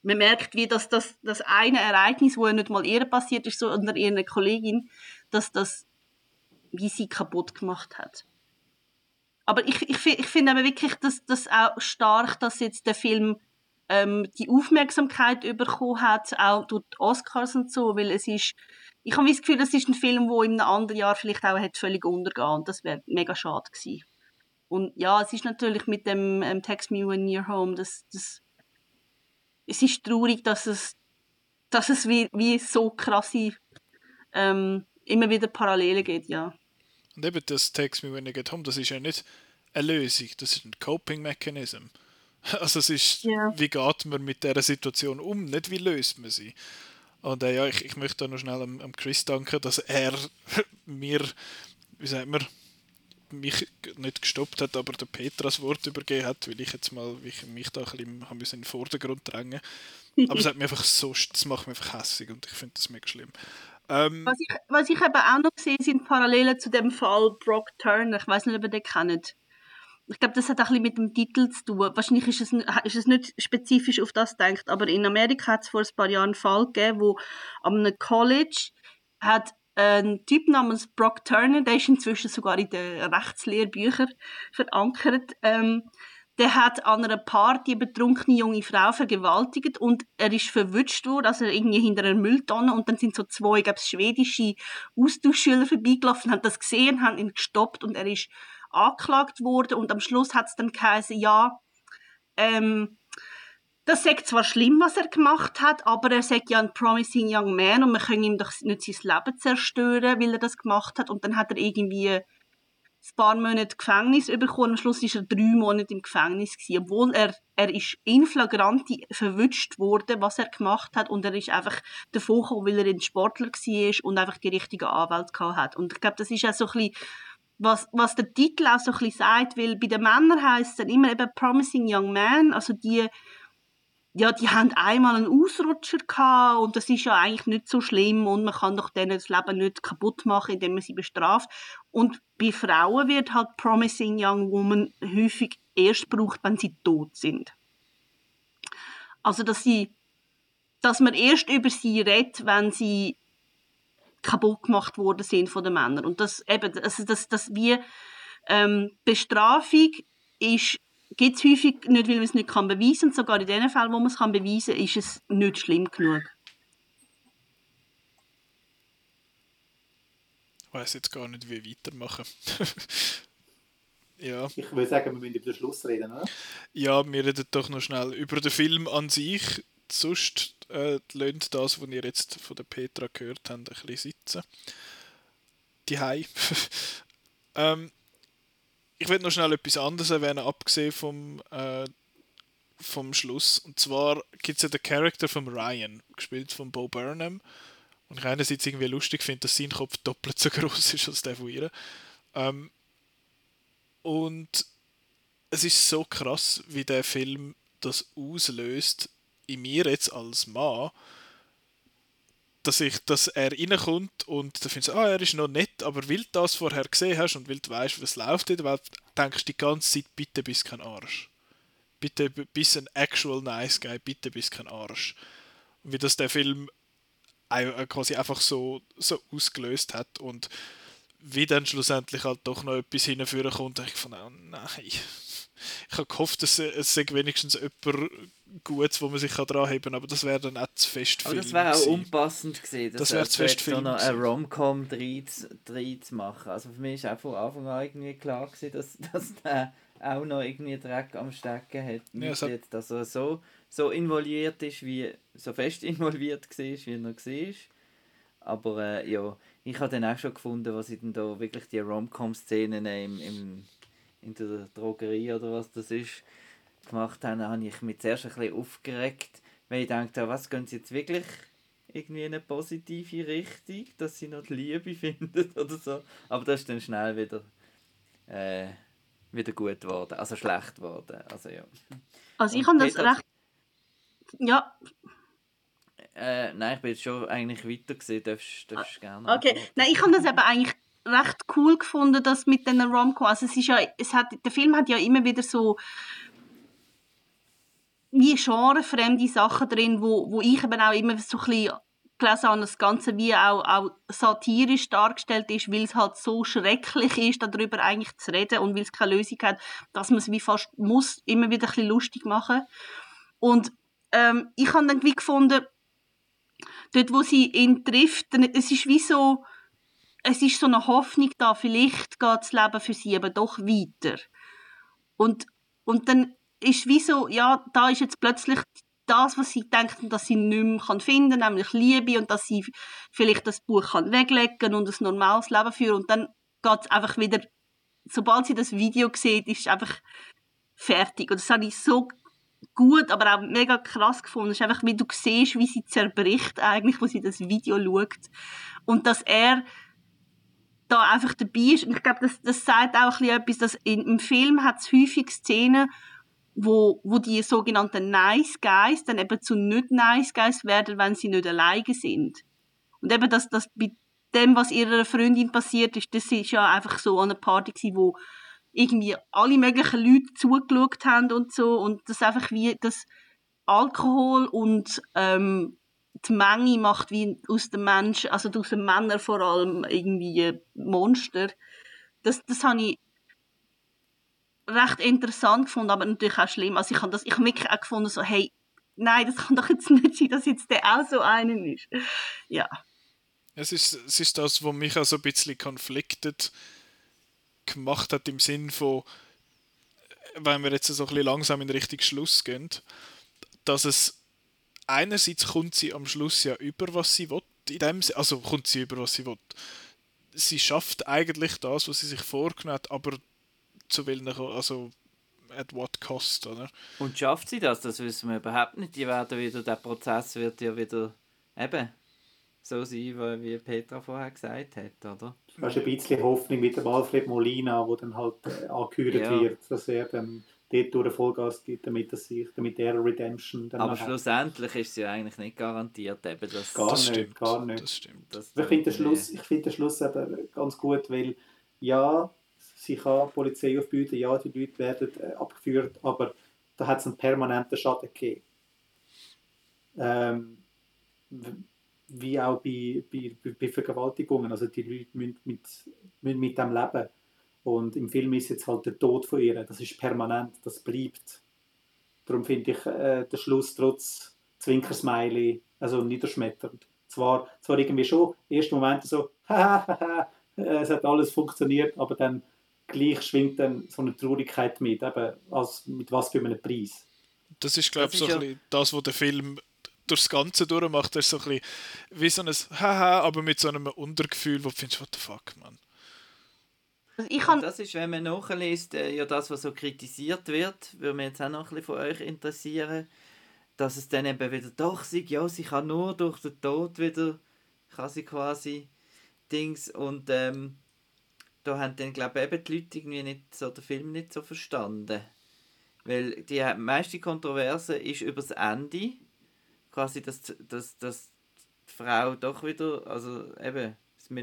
man merkt, wie das, das, das eine Ereignis, wo ja nicht mal ihr passiert ist, sondern ihrer Kollegin, dass das wie sie kaputt gemacht hat. Aber ich, ich, ich finde aber wirklich, dass das auch stark, dass jetzt der Film ähm, die Aufmerksamkeit bekommen hat, auch durch die Oscars und so, weil es ist, ich habe das Gefühl, das ist ein Film, wo in einem anderen Jahr vielleicht auch hätte völlig untergehen und das wäre mega schade gewesen. Und ja, es ist natürlich mit dem ähm, Text Me When You're Home, das, das, es ist traurig, dass es, dass es wie, wie so krasse, ähm, immer wieder Parallelen gibt, ja. Und eben das Text Me When You Get Home, das ist ja nicht eine Lösung, das ist ein Coping-Mechanism. Also es ist, yeah. wie geht man mit dieser Situation um, nicht wie löst man sie. Und äh, ja, ich, ich möchte da noch schnell am, am Chris danken, dass er mir, wie sagt man, mich nicht gestoppt hat, aber der Petra das Wort übergeben hat, weil ich jetzt mal ich mich da ein bisschen in den Vordergrund drängen. Aber es hat mir einfach so, das macht mich einfach hässlich und ich finde das mega schlimm. Ähm, was, ich, was ich eben auch noch sehe, sind Parallelen zu dem Fall Brock Turner. Ich weiß nicht, ob ihr den kennt. Ich glaube, das hat auch ein mit dem Titel zu tun. Wahrscheinlich ist es, ist es nicht spezifisch auf das gedacht, aber in Amerika hat es vor ein paar Jahren einen Fall gegeben, wo an einem College hat ein Typ namens Brock Turner, der ist inzwischen sogar in den Rechtslehrbüchern verankert, ähm, der hat an einer Party eine betrunkene junge Frau vergewaltigt und er ist verwünscht worden, also irgendwie hinter einer Mülltonne und dann sind so zwei, ich glaube, schwedische Austauschschüler vorbeigelaufen, haben das gesehen, haben ihn gestoppt und er ist angeklagt worden und am Schluss hat es dann geheißen, ja, ähm, das sagt zwar schlimm, was er gemacht hat, aber er sagt ja ein promising young man und wir können ihm doch nicht sein Leben zerstören, weil er das gemacht hat und dann hat er irgendwie ein paar Monate Gefängnis bekommen. Am Schluss war er drei Monate im Gefängnis gewesen, obwohl er er ist in flagranti verwünscht worden, was er gemacht hat und er ist einfach davon gekommen, weil er ein Sportler war und einfach die richtige Anwälte hat. Und ich glaube, das ist auch so ein bisschen was, was der Titel auch so ein bisschen sagt, weil bei den Männern heisst es dann immer eben Promising Young Man, also die ja, die haben einmal einen Ausrutscher gehabt und das ist ja eigentlich nicht so schlimm und man kann doch denen das Leben nicht kaputt machen, indem man sie bestraft. Und bei Frauen wird halt Promising Young Woman häufig erst gebraucht, wenn sie tot sind. Also, dass sie, dass man erst über sie redet, wenn sie kaputt gemacht worden sind von den Männern. Und das eben, also das, das wie ähm, Bestrafung ist gibt es häufig nicht, weil man es nicht kann beweisen kann. Und sogar in den Fällen, wo man es kann beweisen kann, ist es nicht schlimm genug. Ich weiß jetzt gar nicht, wie weitermachen. ja. Ich würde sagen, wir müssen über den Schluss reden, oder? Ja, wir reden doch noch schnell über den Film an sich. Sonst äh, lönt das, was ihr jetzt von der Petra gehört habt, ein bisschen sitzen. Die Hai. ähm, ich will noch schnell etwas anderes erwähnen, abgesehen vom, äh, vom Schluss. Und zwar gibt es ja den Charakter von Ryan, gespielt von Bo Burnham. Und ich einerseits irgendwie lustig finde, dass sein Kopf doppelt so groß ist als der von ihr. Ähm, und es ist so krass, wie der Film das auslöst in mir jetzt als Mann, dass ich, dass er reinkommt und da findest du, ah, er ist noch nett, aber weil du das vorher gesehen hast und weil du weißt, was läuft in der Welt, denkst du die ganze Zeit, bitte bist kein Arsch. Bitte bist ein actual nice guy, bitte bist kein Arsch. Und wie das der Film quasi einfach so, so ausgelöst hat und wie dann schlussendlich halt doch noch etwas hinführen kommt, ich fand, oh nein. Ich habe gehofft, dass es wenigstens jemand Gutes, wo man sich dran heben kann, aber das wäre dann auch zu fest Aber das wäre auch unpassend gewesen, das, das wäre zu fest so noch eine Rom-Com drin zu machen. Also für mich war auch von Anfang an irgendwie klar gewesen, dass, dass der auch noch irgendwie Dreck am Stecken hat. Ja, jetzt, dass er so, so involviert ist, wie so fest involviert war, wie er noch war. Aber äh, ja, ich habe dann auch schon gefunden, was ich dann da wirklich die Rom-Com-Szenen im, im, in der Drogerie oder was das ist, gemacht haben, habe ich mich zuerst ein bisschen aufgeregt, weil ich dachte, was gehen sie jetzt wirklich irgendwie in eine positive Richtung, dass sie noch die Liebe finden oder so. Aber das ist dann schnell wieder, äh, wieder gut geworden, also schlecht geworden. Also, ja. also ich habe das recht... Ja, äh, nein, ich bin jetzt schon eigentlich weiter gesehen, darfst, darfst gerne. Okay, nein, ich habe das eben eigentlich recht cool gefunden, dass mit den Romcom, also es ist ja, es hat, der Film hat ja immer wieder so wie genrefremde Sachen drin, wo, wo ich eben auch immer so ein bisschen gelesen habe, das Ganze wie auch, auch satirisch dargestellt ist, weil es halt so schrecklich ist, darüber eigentlich zu reden und weil es keine Lösung hat, dass man es wie fast muss immer wieder ein bisschen lustig machen. Und ähm, ich habe dann wie gefunden, dort, wo sie ihn trifft, es ist wie so, es ist so eine Hoffnung da, vielleicht geht das Leben für sie aber doch weiter. Und, und dann ist wie so, ja, da ist jetzt plötzlich das, was sie denken, dass sie nicht mehr finden kann, nämlich Liebe und dass sie vielleicht das Buch kann weglegen und ein normales Leben führen und dann geht es einfach wieder, sobald sie das Video sieht, ist es einfach fertig. Und das habe ich so gut, aber auch mega krass gefunden. Es ist einfach, wie du siehst, wie sie zerbricht eigentlich, wo sie das Video schaut. Und dass er da einfach dabei ist. Und ich glaube, das, das sagt auch ein etwas, dass in, im Film hat es häufig Szenen, wo, wo die sogenannten Nice Guys dann eben zu nicht Nice Guys werden, wenn sie nicht alleine sind. Und eben, dass das bei dem, was ihrer Freundin passiert ist, das ist ja einfach so an einer Party gewesen, wo irgendwie alle möglichen Leute zugeschaut haben und so und das einfach wie das Alkohol und ähm, die Menge macht wie aus dem Menschen, also aus den Männern vor allem irgendwie Monster. Das, das habe ich recht interessant gefunden, aber natürlich auch schlimm. Also ich habe das, ich habe wirklich auch gefunden so, hey, nein, das kann doch jetzt nicht sein, dass jetzt der auch so einen ist. Ja. Es ist, es ist das, was mich auch so ein bisschen konfliktet gemacht hat im Sinn von, wenn wir jetzt so ein bisschen langsam in Richtung Schluss gehen, dass es einerseits kommt sie am Schluss ja über, was sie will, in dem, also kommt sie über, was sie will. Sie schafft eigentlich das, was sie sich vorgenommen hat, aber zu welchen, also at what cost, oder? Und schafft sie das? Das wissen wir überhaupt nicht. Die werden wieder, der Prozess wird ja wieder eben so sein, wie Petra vorher gesagt hat, oder? Du hast ein bisschen Hoffnung mit dem Alfred Molina, wo dann halt äh, angehört ja. wird, dass er dann dort durch Vollgas gibt, damit, er sich, damit er Redemption dann Aber schlussendlich ist es ja eigentlich nicht garantiert, eben, dass... Gar das nicht, stimmt, gar nicht. Das stimmt. Das ich finde den, Schluss, find den Schluss eben ganz gut, weil ja, sie kann Polizei aufbieten, ja, die Leute werden äh, abgeführt, aber da hat es einen permanenten Schaden gegeben. Ähm, wie auch bei, bei, bei Vergewaltigungen. Also die Leute müssen mit, müssen mit dem leben. Und im Film ist jetzt halt der Tod von ihr, das ist permanent, das bleibt. Darum finde ich äh, den Schluss trotz Zwinkersmiley also niederschmetternd. Zwar, zwar irgendwie schon, ersten Moment so, es hat alles funktioniert, aber dann gleich schwingt dann so eine Traurigkeit mit, eben als, mit was für einem Preis. Das ist, glaube ich, so ja das, was der Film durchs Ganze durchmacht, ist so ein bisschen wie so ein Haha, aber mit so einem Untergefühl, wo du findest, what the fuck, man. Also kann... Das ist, wenn man nachliest, äh, ja das, was so kritisiert wird, würde mich jetzt auch noch ein bisschen von euch interessieren, dass es dann eben wieder doch sagt, ja, sie kann nur durch den Tod wieder kann sie quasi Dings und ähm, da haben dann glaube ich eben die Leute irgendwie nicht so den Film nicht so verstanden. Weil die meiste Kontroverse ist über das Ende. Quasi, dass, dass, dass die Frau doch wieder, also eben,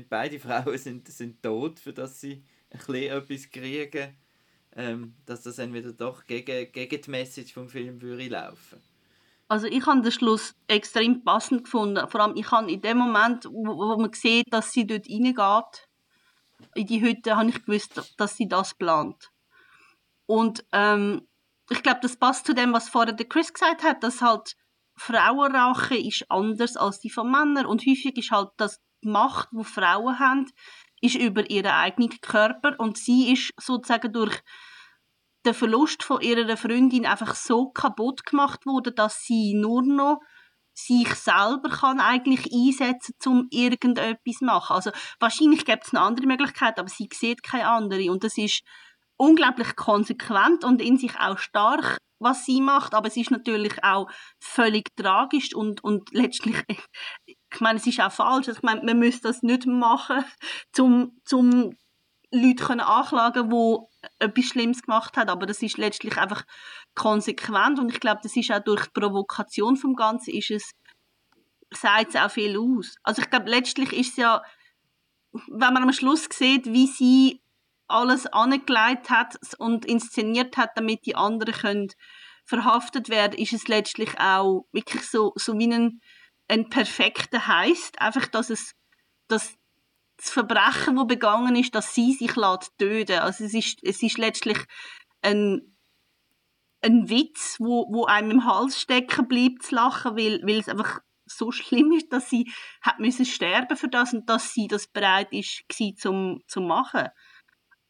beide Frauen sind, sind tot, für dass sie bisschen etwas kriegen, ähm, dass das dann wieder doch gegen, gegen die Message vom Film würde laufen. Also ich habe den Schluss extrem passend gefunden. Vor allem, ich habe in dem Moment, wo, wo man sieht, dass sie dort reingeht, in die Hütte, habe ich gewusst, dass sie das plant. Und ähm, ich glaube, das passt zu dem, was vorher der Chris gesagt hat, dass halt Frauenrache ist anders als die von Männern und häufig ist halt das Macht, wo Frauen haben, ist über ihren eigenen Körper und sie ist sozusagen durch den Verlust von ihrer Freundin einfach so kaputt gemacht worden, dass sie nur noch sich selber kann eigentlich einsetzen um irgendetwas zu machen. Also wahrscheinlich gibt es eine andere Möglichkeit, aber sie sieht keine andere und das ist unglaublich konsequent und in sich auch stark, was sie macht, aber es ist natürlich auch völlig tragisch und, und letztlich, ich meine, es ist auch falsch. Also ich meine, man müsste das nicht machen, um zum Leute können anklagen die etwas Schlimmes gemacht haben, aber das ist letztlich einfach konsequent und ich glaube, das ist auch durch die Provokation vom Ganzen ist es, sagt es auch viel aus. Also ich glaube, letztlich ist es ja, wenn man am Schluss sieht, wie sie alles angelegt hat und inszeniert hat, damit die anderen können verhaftet werden, ist es letztlich auch wirklich so, so wie ein, ein perfekter Heist. Einfach, dass es, dass das Verbrechen, das begangen ist, dass sie sich lässt töten. Also es ist, es ist letztlich ein, ein Witz, wo, wo einem im Hals stecken bleibt zu lachen, weil, weil es einfach so schlimm ist, dass sie hat müssen sterben für das und dass sie das bereit ist, war, zum, zum machen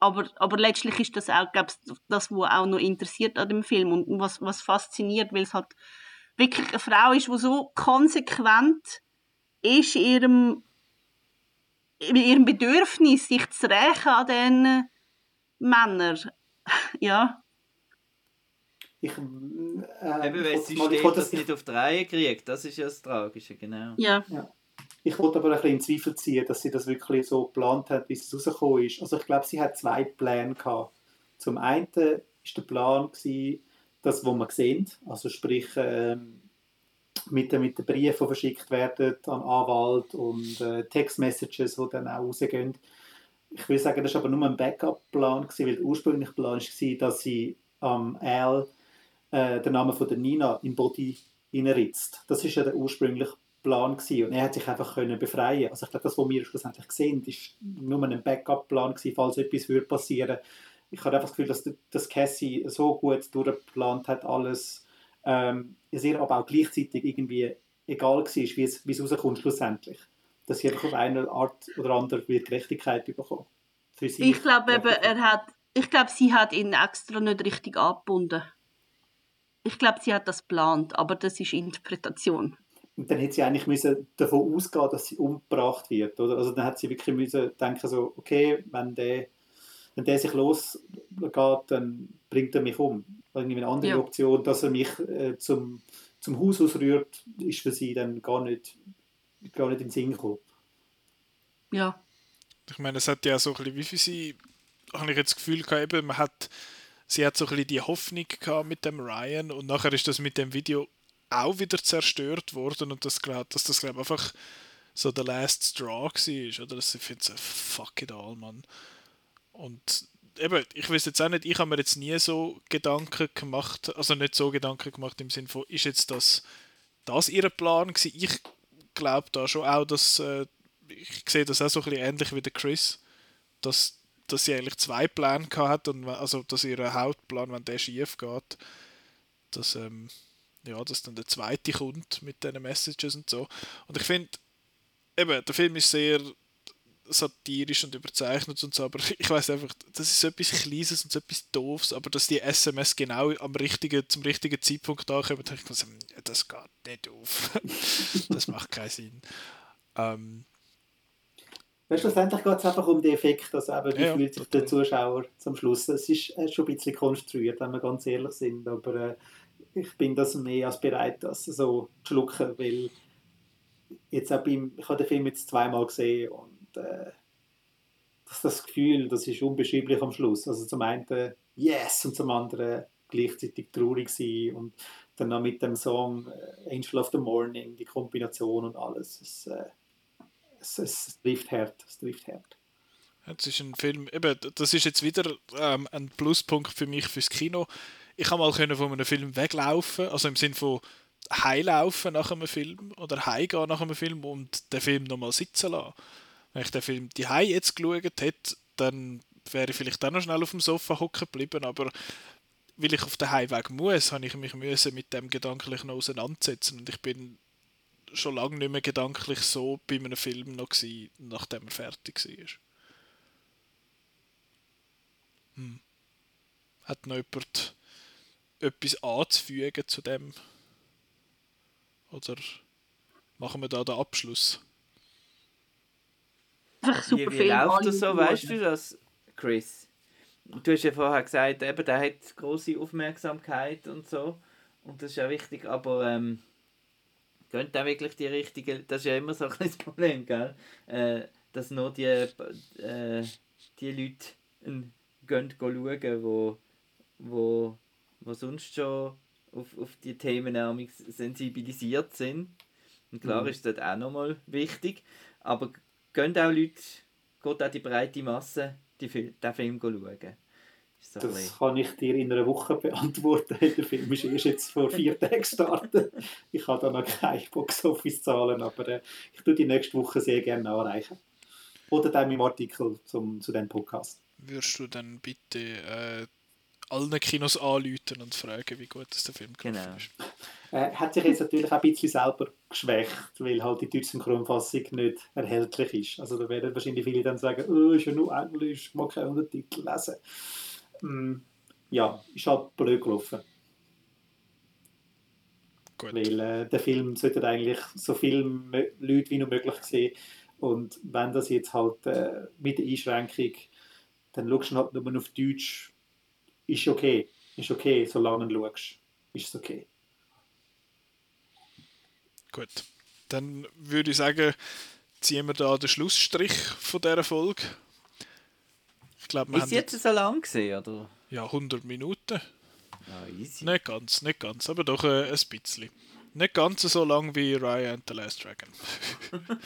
aber, aber letztlich ist das auch, glaube das, was auch noch interessiert an dem Film und was, was fasziniert, weil es halt wirklich eine Frau ist, die so konsequent ist in ihrem, in ihrem Bedürfnis, sich zu rächen an diesen Männern. ja. Ich, äh, Eben, weil sie steht, das nicht auf die Reihe kriegt, das ist ja das Tragische, genau. Ja. ja. Ich wollte aber ein bisschen in Zweifel ziehen, dass sie das wirklich so geplant hat, wie es rausgekommen ist. Also ich glaube, sie hat zwei Pläne gehabt. Zum einen war der Plan, gewesen, das, was man sehen, also sprich ähm, mit, mit den Briefen, die verschickt werden an Anwalt und äh, Textmessages, die dann auch rausgehen. Ich will sagen, das war aber nur ein Backup-Plan, weil der ursprüngliche Plan war, dass sie am Al äh, den Namen von der Nina im Body reinritzt. Das ist ja der ursprüngliche Plan gewesen. und er hat sich einfach können befreien. Also ich glaube, das, was wir schlussendlich sehen, ist nur ein Backup-Plan falls etwas würde passieren. Ich habe einfach das Gefühl, dass, dass Cassie so gut durchgeplant hat alles, ähm, es ihr aber auch gleichzeitig irgendwie egal war, wie es, wie es rauskommt schlussendlich. Dass sie einfach auf eine Art oder andere wird Gerechtigkeit bekommen. ich glaube eben, er hat, ich glaube, sie hat ihn extra nicht richtig abgebunden. Ich glaube, sie hat das geplant, aber das ist Interpretation. Und dann hätte sie eigentlich müssen davon ausgehen, dass sie umgebracht wird. Oder? Also dann hat sie wirklich müssen denken, so, okay, wenn der, wenn der sich losgeht, dann bringt er mich um. Irgendwie eine andere ja. Option, dass er mich äh, zum, zum Haus ausrührt, ist für sie dann gar nicht, gar nicht in den Sinn gekommen. Ja. Ich meine, es hat ja so ein bisschen, wie viel sie, habe ich jetzt das Gefühl gehabt, eben, man hat, sie hat so ein bisschen die Hoffnung gehabt mit dem Ryan und nachher ist das mit dem Video auch wieder zerstört worden und das glaub, dass das glaube einfach so der Last Straw war, oder dass ich finde so, fuck it all, Mann. Und eben, ich weiß jetzt auch nicht, ich habe mir jetzt nie so Gedanken gemacht, also nicht so Gedanken gemacht im Sinne von, ist jetzt das, das ihr Plan gewesen? Ich glaube da schon auch, dass, äh, ich sehe das auch so ein bisschen ähnlich wie der Chris, dass, dass sie eigentlich zwei Pläne hat und also, dass ihr Hauptplan, wenn der schief geht, dass, ähm, ja, dass dann der zweite kommt mit diesen Messages und so. Und ich finde, eben, der Film ist sehr satirisch und überzeichnet und so, aber ich weiß einfach, das ist so etwas Kleines und so etwas Doofs, aber dass die SMS genau am richtigen, zum richtigen Zeitpunkt da kommen, dann ich mir so, das geht nicht auf. das macht keinen Sinn. Ähm, Weißt, schlussendlich geht es einfach um den Effekt, dass eben ja, fühlt sich der Zuschauer zum Schluss. Es ist schon ein bisschen konstruiert, wenn wir ganz ehrlich sind, aber äh, ich bin das mehr als bereit, das so zu schlucken, weil jetzt auch beim, ich habe den Film jetzt zweimal gesehen und äh, das, das Gefühl, das ist unbeschreiblich am Schluss. Also zum einen Yes und zum anderen gleichzeitig traurig sein und dann noch mit dem Song äh, Angel of the Morning, die Kombination und alles. Es, äh, es, es trifft hart, es trifft hart. Das ist ein Film, eben, das ist jetzt wieder ähm, ein Pluspunkt für mich fürs Kino. Ich kann mal können von einem Film weglaufen, also im Sinne von heilaufen nach einem Film oder heimgehen nach einem Film und den Film nochmal sitzen lassen. Wenn ich den Film die jetzt geschaut hätte, dann wäre ich vielleicht auch noch schnell auf dem Sofa hocken geblieben, aber weil ich auf den Heimweg muss, habe ich mich müssen mit dem gedanklich noch auseinandersetzen und ich bin schon lange nicht mehr gedanklich so bei einem Film noch gewesen, nachdem er fertig war. Hm. Hat noch jemand etwas anzufügen zu dem? Oder machen wir da den Abschluss? Einfach super wie, wie läuft das so, weißt du das, Chris? Du hast ja vorher gesagt, eben, der hat große Aufmerksamkeit und so. Und das ist ja wichtig, aber ähm, gehen da wirklich die richtigen. Das ist ja immer so ein kleines Problem, gell? Äh, dass nur die, äh, die Leute gehen schauen, wo, wo, wo sonst schon auf, auf die Themen sensibilisiert sind. Und klar mhm. ist das auch nochmal wichtig, aber gehen auch Leute, geht auch die breite Masse die, den Film schauen. So das kann ich dir in einer Woche beantworten. Der Film ist erst jetzt vor vier Tagen gestartet. Ich habe da noch keine Box-Office-Zahlen, aber äh, ich tue die nächste Woche sehr gerne nachreichen. Oder dann im Artikel zum, zu diesem Podcast. Würdest du dann bitte äh, allen Kinos anrufen und fragen, wie gut das der Film genau. ist? Äh, hat sich jetzt natürlich auch ein bisschen selber geschwächt, weil halt die deutsche Synchronfassung nicht erhältlich ist. Also da werden wahrscheinlich viele dann sagen, oh, ist ja nur Englisch, ich mag keine Untertitel lesen. Mm, ja, ist halt blöd gelaufen. Gut. Weil äh, der Film sollte eigentlich so viele Leute wie nur möglich sehen. Und wenn das jetzt halt äh, mit der Einschränkung, dann schaust du halt nur auf Deutsch, ist okay. Ist okay, solange du schaust. Ist es okay. Gut. Dann würde ich sagen, ziehen wir da den Schlussstrich von dieser Folge. Ich glaube, wir Ist jetzt so lang gesehen, oder? Ja, 100 Minuten. Ah, easy. Nicht ganz, nicht ganz, aber doch äh, ein bisschen. Nicht ganz so lang wie Raya and the Last Dragon.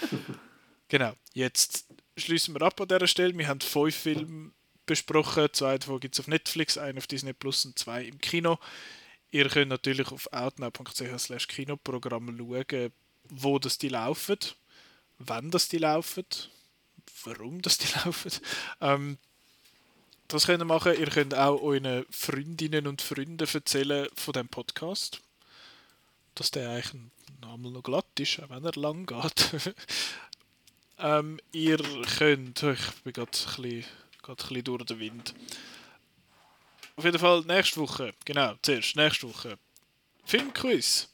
genau, jetzt schließen wir ab an dieser Stelle. Wir haben fünf Filme besprochen. Zwei davon gibt es auf Netflix, einen auf Disney Plus und zwei im Kino. Ihr könnt natürlich auf outnow.ch Kinoprogramm schauen, wo das die laufen, wann das die laufen, warum das die laufen. Ähm, das könnt ihr machen. Ihr könnt auch euren Freundinnen und Freunden erzählen von dem Podcast. Dass der eigentlich einmal noch glatt ist, auch wenn er lang geht. ähm, ihr könnt, ich bin gerade ein, bisschen, ein bisschen durch den Wind. Auf jeden Fall nächste Woche, genau, zuerst nächste Woche. Filmquiz.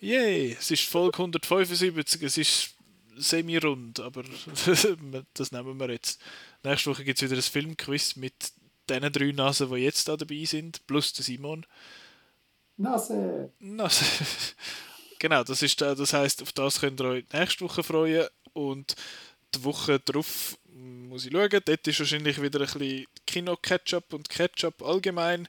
Yay, es ist Folge 175, es ist semi-rund, aber das nehmen wir jetzt. Nächste Woche gibt es wieder ein Filmquiz mit den drei Nasen, die jetzt da dabei sind, plus der Simon. Nase! Nase. genau, das, ist, das heisst, auf das könnt ihr euch nächste Woche freuen und die Woche darauf muss ich schauen. Dort ist wahrscheinlich wieder ein bisschen Kino-Ketchup und Ketchup allgemein.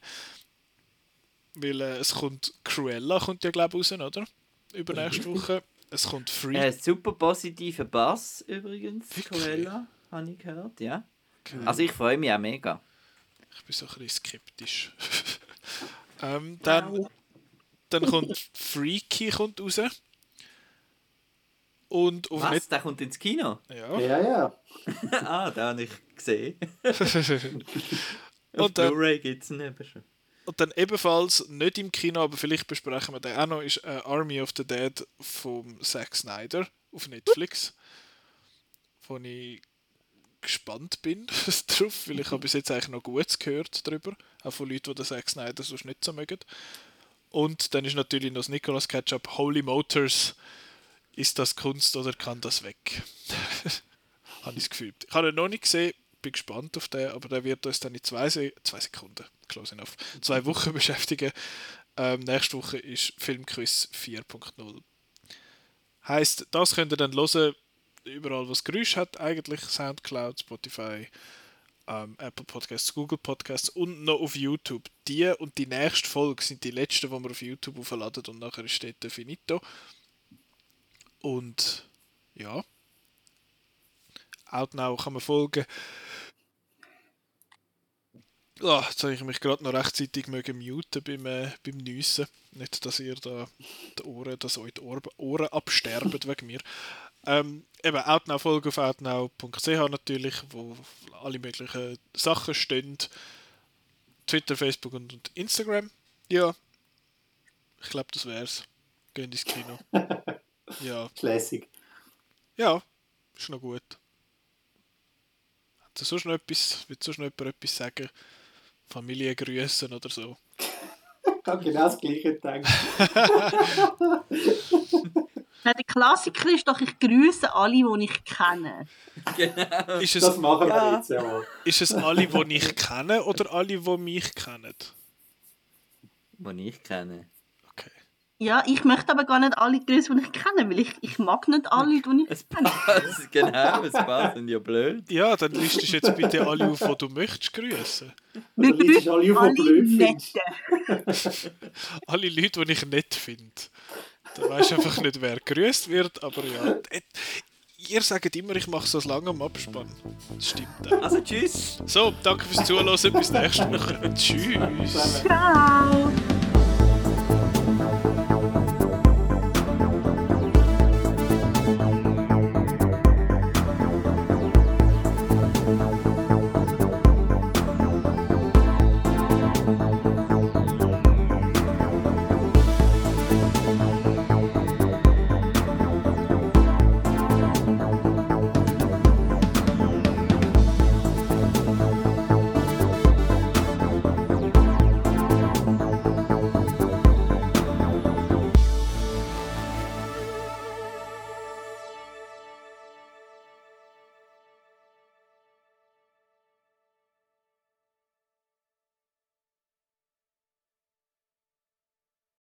Weil äh, es kommt Cruella, kommt ja glaube ich raus, oder? Übernächste Woche. Es kommt Free. Äh, super positiver Bass übrigens, Wirklich? Cruella, habe ich gehört, ja. Okay. Also ich freue mich auch mega. Ich bin so ein bisschen skeptisch. ähm, dann, wow. dann kommt Freaky kommt raus. Und auf Was? Net der kommt ins Kino? Ja. Ja, ja. ah, den habe ich gesehen. auf Blu-ray gibt es ihn eben schon. Und dann ebenfalls, nicht im Kino, aber vielleicht besprechen wir den auch noch, ist äh, Army of the Dead von Zack Snyder auf Netflix. Wo ich gespannt bin drauf, weil ich habe bis jetzt eigentlich noch Gutes gehört darüber. Auch von Leuten, die den Zack Snyder sonst nicht so mögen. Und dann ist natürlich noch das Nicolas Ketchup Holy Motors ist das Kunst oder kann das weg? habe ich das Gefühl. Ich habe ihn noch nicht gesehen, bin gespannt auf den, aber der wird uns dann in zwei, Se zwei Sekunden, close enough, zwei Wochen beschäftigen. Ähm, nächste Woche ist Filmquiz 4.0. Heißt, das könnt ihr dann hören, überall was Geräusch hat, eigentlich Soundcloud, Spotify, ähm, Apple Podcasts, Google Podcasts und noch auf YouTube. Die und die nächste Folge sind die letzten, die wir auf YouTube aufladen und nachher steht der Finito. Und ja. Outnow kann man folgen. Oh, jetzt habe ich mich gerade noch rechtzeitig mögen muten beim, äh, beim Nüssen. Nicht, dass ihr da die Ohren, dass euch die Ohren, Ohren absterben wegen mir. Ähm, eben Outnow-Folge auf outnow.ch natürlich, wo alle möglichen Sachen stehen. Twitter, Facebook und, und Instagram. Ja. Ich glaube, das wär's. Gehen ins Kino. ja. Classic. Ja, ist noch gut. Hat sonst noch etwas, will sonst noch jemand etwas sagen? Familie grüßen oder so? Ich habe genau das Gleiche gedacht. Ja, der Klassiker ist doch, ich grüße alle, die ich kenne. Genau. Ist es, Das machen wir Ja. jetzt, ja. ist es alle, die ich kenne oder alle, die mich kennen? Die ich kenne. Ja, ich möchte aber gar nicht alle grüßen, die ich kenne, weil ich, ich mag nicht alle, die ich Es kenne. passt, genau, es passt. Und ja blöd. Ja, dann listest du jetzt bitte alle auf, die du möchtest grüßen. Dann du alle auf, die blöd findest. Netten. Alle Leute, die ich nett finde. Da weisst du einfach nicht, wer grüßt wird, aber ja. Ihr sagt immer, ich mache so lange am Abspann. Das stimmt auch. Also tschüss. So, danke fürs Zuhören, bis nächste Woche. Tschüss. Ciao.